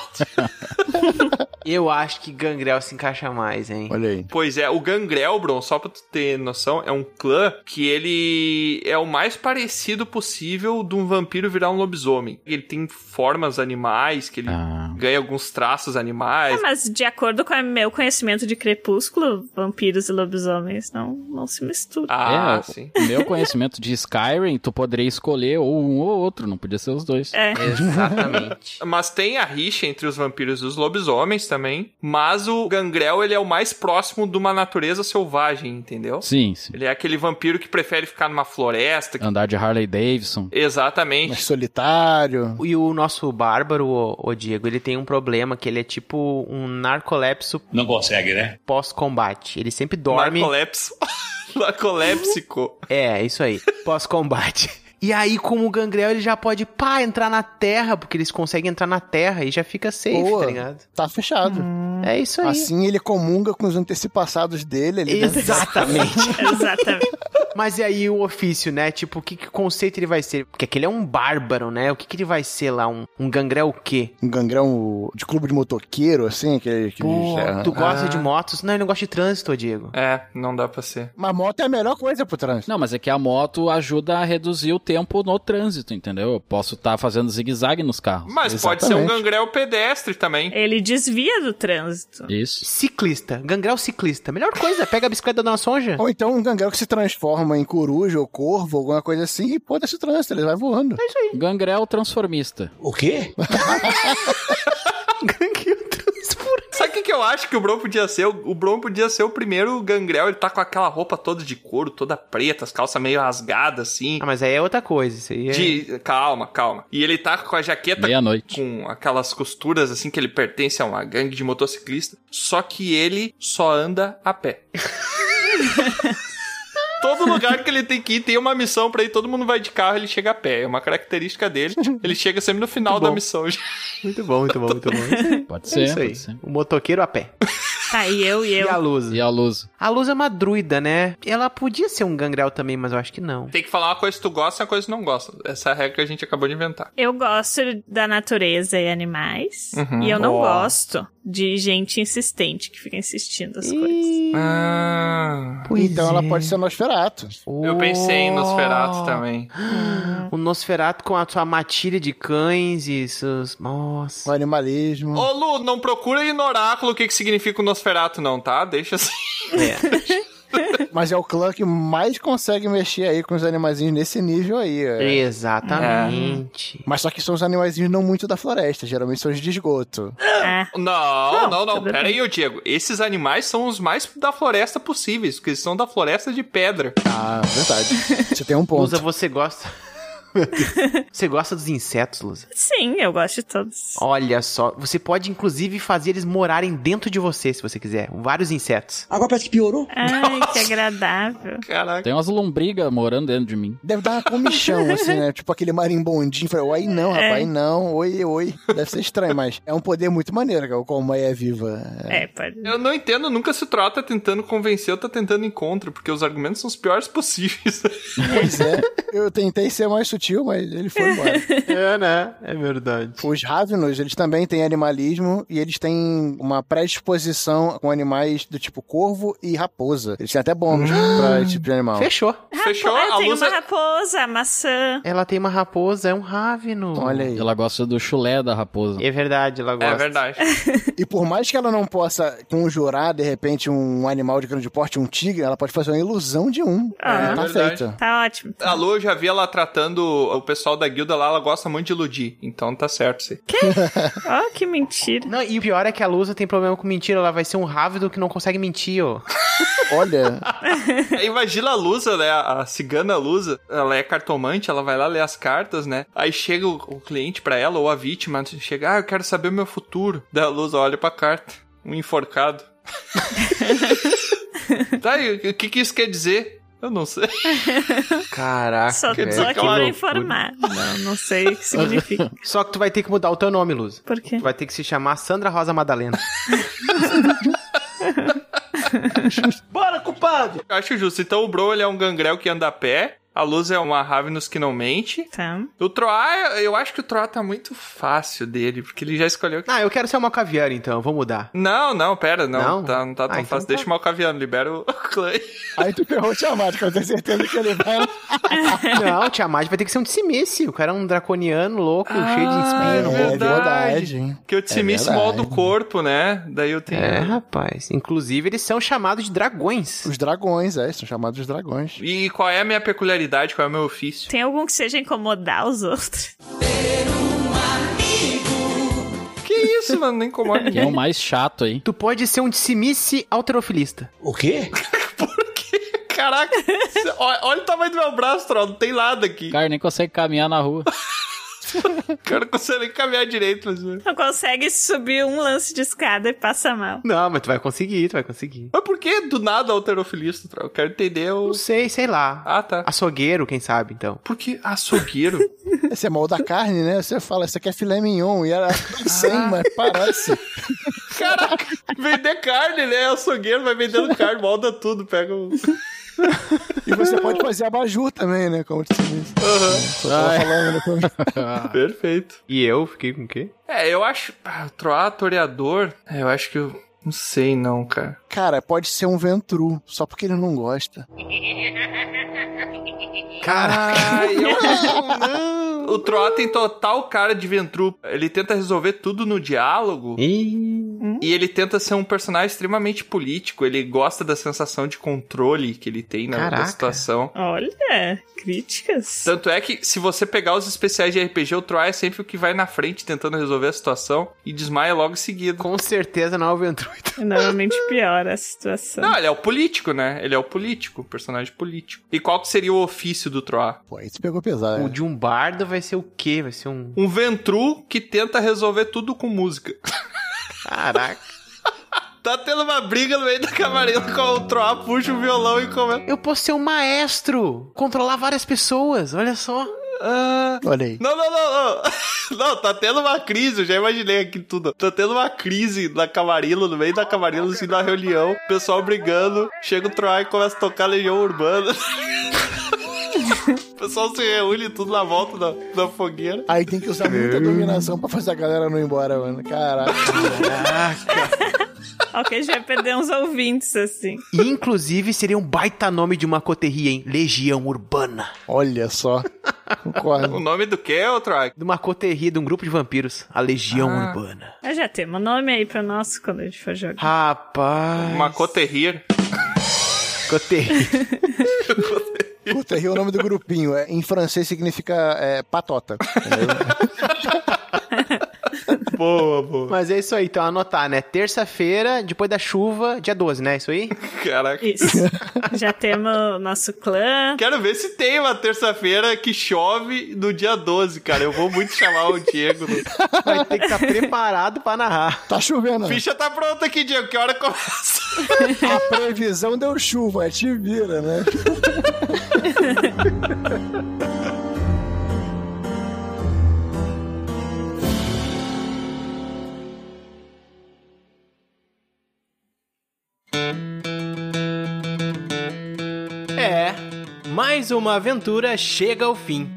Eu acho que Gangrel se encaixa mais, hein? Olha aí. Pois é, o Gangrel, Bron, só pra tu ter noção, é um clã que ele é o mais parecido possível de um vampiro virar um lobisomem. Ele tem formas animais, que ele Ah. Ganha alguns traços animais. É, mas de acordo com o meu conhecimento de Crepúsculo, vampiros e lobisomens não, não se misturam. Ah, é, sim. meu conhecimento de Skyrim, tu poderia escolher ou um ou outro, não podia ser os dois. É. Exatamente. Mas tem a rixa entre os vampiros e os lobisomens também. Mas o Gangrel, ele é o mais próximo de uma natureza selvagem, entendeu? Sim, sim. Ele é aquele vampiro que prefere ficar numa floresta. que- Andar de Harley Davidson. Exatamente. Mais solitário. E o nosso bárbaro, o, o Diego, ele tem um problema que ele é tipo um narcolepso Não consegue, né? pós-combate. Ele sempre dorme. Narcolepso. Narcolépsico. É, isso aí. Pós-combate. E aí, como o Gangrel, ele já pode, pá, entrar na terra, porque eles conseguem entrar na terra e já fica safe, Boa. tá ligado? Tá fechado. É isso aí. Assim ele comunga com os antepassados dele. Ele Exatamente. Exatamente. Mas e aí o ofício, né? Tipo, o que, que conceito ele vai ser? Porque aquele é um bárbaro, né? O que, que ele vai ser lá? Um, um gangrel o quê? Um gangrão de clube de motoqueiro, assim, que, que Pô, é- tu gosta Ah. de motos? Não, ele não gosta de trânsito, Diego. É, não dá pra ser. Mas moto é a melhor coisa pro trânsito. Não, mas é que a moto ajuda a reduzir o tempo no trânsito, entendeu? Eu posso estar fazendo zigue-zague nos carros. Mas pode ser um Exatamente. gangrel pedestre também. Ele desvia do trânsito. Isso. Ciclista, gangrel ciclista. Melhor coisa, pega a bicicleta da Sonja. Ou então um gangrel que se transforma em coruja ou corvo, alguma coisa assim, e pô, desse trânsito, ele vai voando. Gangrel transformista. O quê? Sabe o que, que eu acho que o Bron podia ser? O Bron podia ser o primeiro gangrel. Ele tá com aquela roupa toda de couro, toda preta, as calças meio rasgadas, assim. Ah, mas aí é outra coisa, isso aí é... De... Calma, calma. E ele tá com a jaqueta Meia-noite. com aquelas costuras, assim, que ele pertence a uma gangue de motociclista. Só que ele só anda a pé. Todo lugar que ele tem que ir tem uma missão pra ir, todo mundo vai de carro, ele chega a pé. É uma característica dele. Ele chega sempre no final Muito da bom. missão. Muito bom, muito bom, muito bom. Pode É ser, isso aí. pode ser. O motoqueiro a pé. Tá, e eu e E eu. a luz? E a luz? A luz é uma druida, né? Ela podia ser um gangrel também, mas eu acho que não. Tem que falar uma coisa que tu gosta e uma coisa que tu não gosta. Essa é a regra que a gente acabou de inventar. Eu gosto da natureza e animais. Uhum. E eu não Ó. gosto de gente insistente que fica insistindo as coisas. Ah, então ela pode ser Nosferato. eu pensei em Nosferatu Oh. também. O Nosferatu com a sua matilha de cães e seus... Nossa. O animalismo. Ô, Lu, não procura aí no oráculo o que, que significa o Nosferatu, não, tá? Deixa assim. Mas é o clã que mais consegue mexer aí com os animaizinhos nesse nível aí. é. Exatamente. Mas só que são os animaizinhos não muito da floresta, geralmente são os de esgoto. É. Não, não, não. tudo Pera aí, ô Diego. Esses animais são os mais da floresta possíveis, porque eles são da floresta de pedra. Ah, verdade. Você tem um ponto. Lusa, você gosta... Você gosta dos insetos, Lusa? Sim, eu gosto de todos. Olha só, você pode inclusive fazer eles morarem dentro de você, se você quiser. Vários insetos. Agora parece que piorou. Ai, que agradável. Caraca. Tem umas lombrigas morando dentro de mim. Deve dar uma comichão, assim, né? Tipo aquele marimbondinho. Falei, oi, não, É. rapaz, não. Oi, oi. Deve ser estranho, mas é um poder muito maneiro, cara, como é viva. É, pode. Eu não entendo, nunca se trata tentando convencer ou tá tentando encontro, porque os argumentos são os piores possíveis. Pois é. Eu tentei ser mais sutil, mas ele foi embora. É, né? É verdade. Os Ravenos, eles também têm animalismo e eles têm uma predisposição com animais do tipo corvo e raposa. Eles têm até bônus pra esse tipo de animal. Fechou. Fechou? Rapo- A tem luz uma é- raposa, a maçã. Ela tem uma raposa, é um raveno. Olha aí. Ela gosta do chulé da raposa. É verdade, ela gosta. É verdade. E por mais que ela não possa conjurar, de repente, um animal de grande porte, um tigre, ela pode fazer uma ilusão de um. Ah. É, tá É verdade. feita. Tá ótimo. A Lu, eu já vi ela tratando o pessoal da guilda lá, ela gosta muito de iludir. Então tá certo, sim. Ó, que mentira. Não, e o pior é que a Lusa tem problema com mentira, ela vai ser um rávido que não consegue mentir, ó. Olha, Imagina a Lusa, né? A cigana Lusa, ela é cartomante, ela vai lá ler as cartas, né? Aí chega o, o cliente pra ela, ou a vítima, chega, ah, eu quero saber o meu futuro. Daí a Lusa olha pra carta, um enforcado. tá, e o que que isso quer dizer? Eu não sei. Caraca, Só tô aqui que pra informar. Não, não sei o que significa. Só que tu vai ter que mudar o teu nome, Lusa. Por quê? Tu vai ter que se chamar Sandra Rosa Madalena. Bora, culpado! Eu acho justo. Então o Bro, ele é um gangrel que anda a pé. A Luz é uma Ravenous que não mente. Tá. O Troá, eu acho que o Troá tá muito fácil dele, porque ele já escolheu. Ah, eu quero ser uma caviar, então, vou mudar. Não, não, pera, não. Não? Tá, não tá tão Ah, então fácil. tá. Deixa o Malcaviano, libera o clã. aí tu ferrou o Tiamat, que eu tenho certeza que ele vai. Não, o Tiamat vai ter que ser um Tsimice. O cara é um draconiano louco, cheio de espinho é rosto. verdade, hein? Que eu dissemiço É molda o corpo, né? Daí eu tenho. É, rapaz. Inclusive, eles são chamados de dragões. Os dragões, é, são chamados dragões. E qual é a minha peculiaridade? Qual é o meu ofício? Tem algum que seja incomodar os outros? Que isso, mano? Não incomoda Que é o ninguém. mais chato aí. Tu pode ser um Tsimice alterofilista. O quê? Caraca, olha, olha o tamanho do meu braço, Troll. Não tem nada aqui. O cara nem consegue caminhar na rua. O cara não consegue nem caminhar direito. Mas... Não consegue subir um lance de escada e passa mal. Não, mas tu vai conseguir, tu vai conseguir. mas por que do nada alterofilista? Eu quero entender o. Não sei, sei lá. Ah, tá. Açougueiro, quem sabe, então. Por que açougueiro? Esse é molda carne, né? Você fala, isso aqui é filé mignon, e era sem, mas parece. Caraca, vender carne, né? Açougueiro vai vendendo carne, molda tudo, pega o. E você pode fazer abajur também, né? Como você disse. Só tava falando, né? Perfeito. E eu fiquei com o quê? É, eu acho. Ah, o Troá, toreador. É, eu acho que eu. Não sei, não, cara. Cara, pode ser um ventru, só porque ele não gosta. Ai, eu não. O Troá tem total cara de Ventru. Ele tenta resolver tudo no diálogo. E ele tenta ser um personagem extremamente político. Ele gosta da sensação de controle que ele tem na, situação. Olha, críticas. Tanto é que, se você pegar os especiais de RPG, o Troá é sempre o que vai na frente tentando resolver a situação e desmaia logo em seguida. Com certeza não é o Ventruito. Normalmente piora a situação. Não, ele é o político, né? Ele é o político, o personagem político. E qual que seria o ofício do Troá? Pô, aí tu pegou pesado. O né? de um bardo vai ser o quê? Vai ser um. Um Ventru que tenta resolver tudo com música. Caraca. Tá tendo uma briga no meio da camarela com o Troá, puxa o violão e começa. Eu posso ser um maestro. Controlar várias pessoas, olha só. Ah, Olha aí. Não, não, não, não. Não, tá tendo uma crise, eu já imaginei aqui tudo. Tá tendo uma crise na Camarilla, no meio da Camarilla, assim, na reunião. Pessoal brigando. Chega o Troy e começa a tocar Legião Urbana. O pessoal se reúne tudo na volta da, da fogueira. Aí tem que usar muita dominação pra fazer a galera não ir embora, mano. Caraca. Ok, a gente vai perder uns ouvintes assim. Inclusive, seria um baita nome de uma coterria, hein? Legião Urbana. Olha só. O Concordo. nome do que, ô Troy? De uma coterria, de um grupo de vampiros. A Legião Ah. Urbana. Mas já temos nome aí pra nós quando a gente for jogar. Rapaz. Uma Coterrir. coterria. Puta, ri é o nome do grupinho. É, em francês significa é, patota. Boa, boa. Mas é isso aí, então anotar, né? Terça-feira, depois da chuva, dia 12, né? Isso aí? Caraca. Isso. já temos o nosso clã. Quero ver se tem uma terça-feira que chove no dia 12, cara. Eu vou muito chamar o Diego. Vai ter que estar preparado pra narrar. Tá chovendo. né? Ficha tá pronta aqui, Diego. Que hora começa? A previsão deu chuva, é te vira, né? É, mais uma aventura chega ao fim.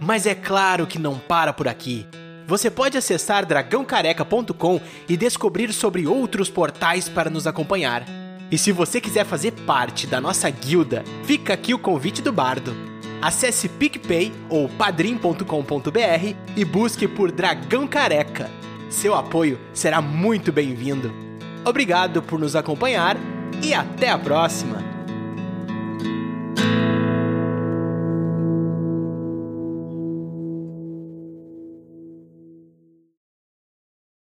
Mas é claro que não para por aqui. Você pode acessar dragãocareca.com e descobrir sobre outros portais para nos acompanhar. E se você quiser fazer parte da nossa guilda, fica aqui o convite do bardo. Acesse PicPay ou padrim.com.br e busque por Dragão Careca. Seu apoio será muito bem-vindo. Obrigado por nos acompanhar e até a próxima!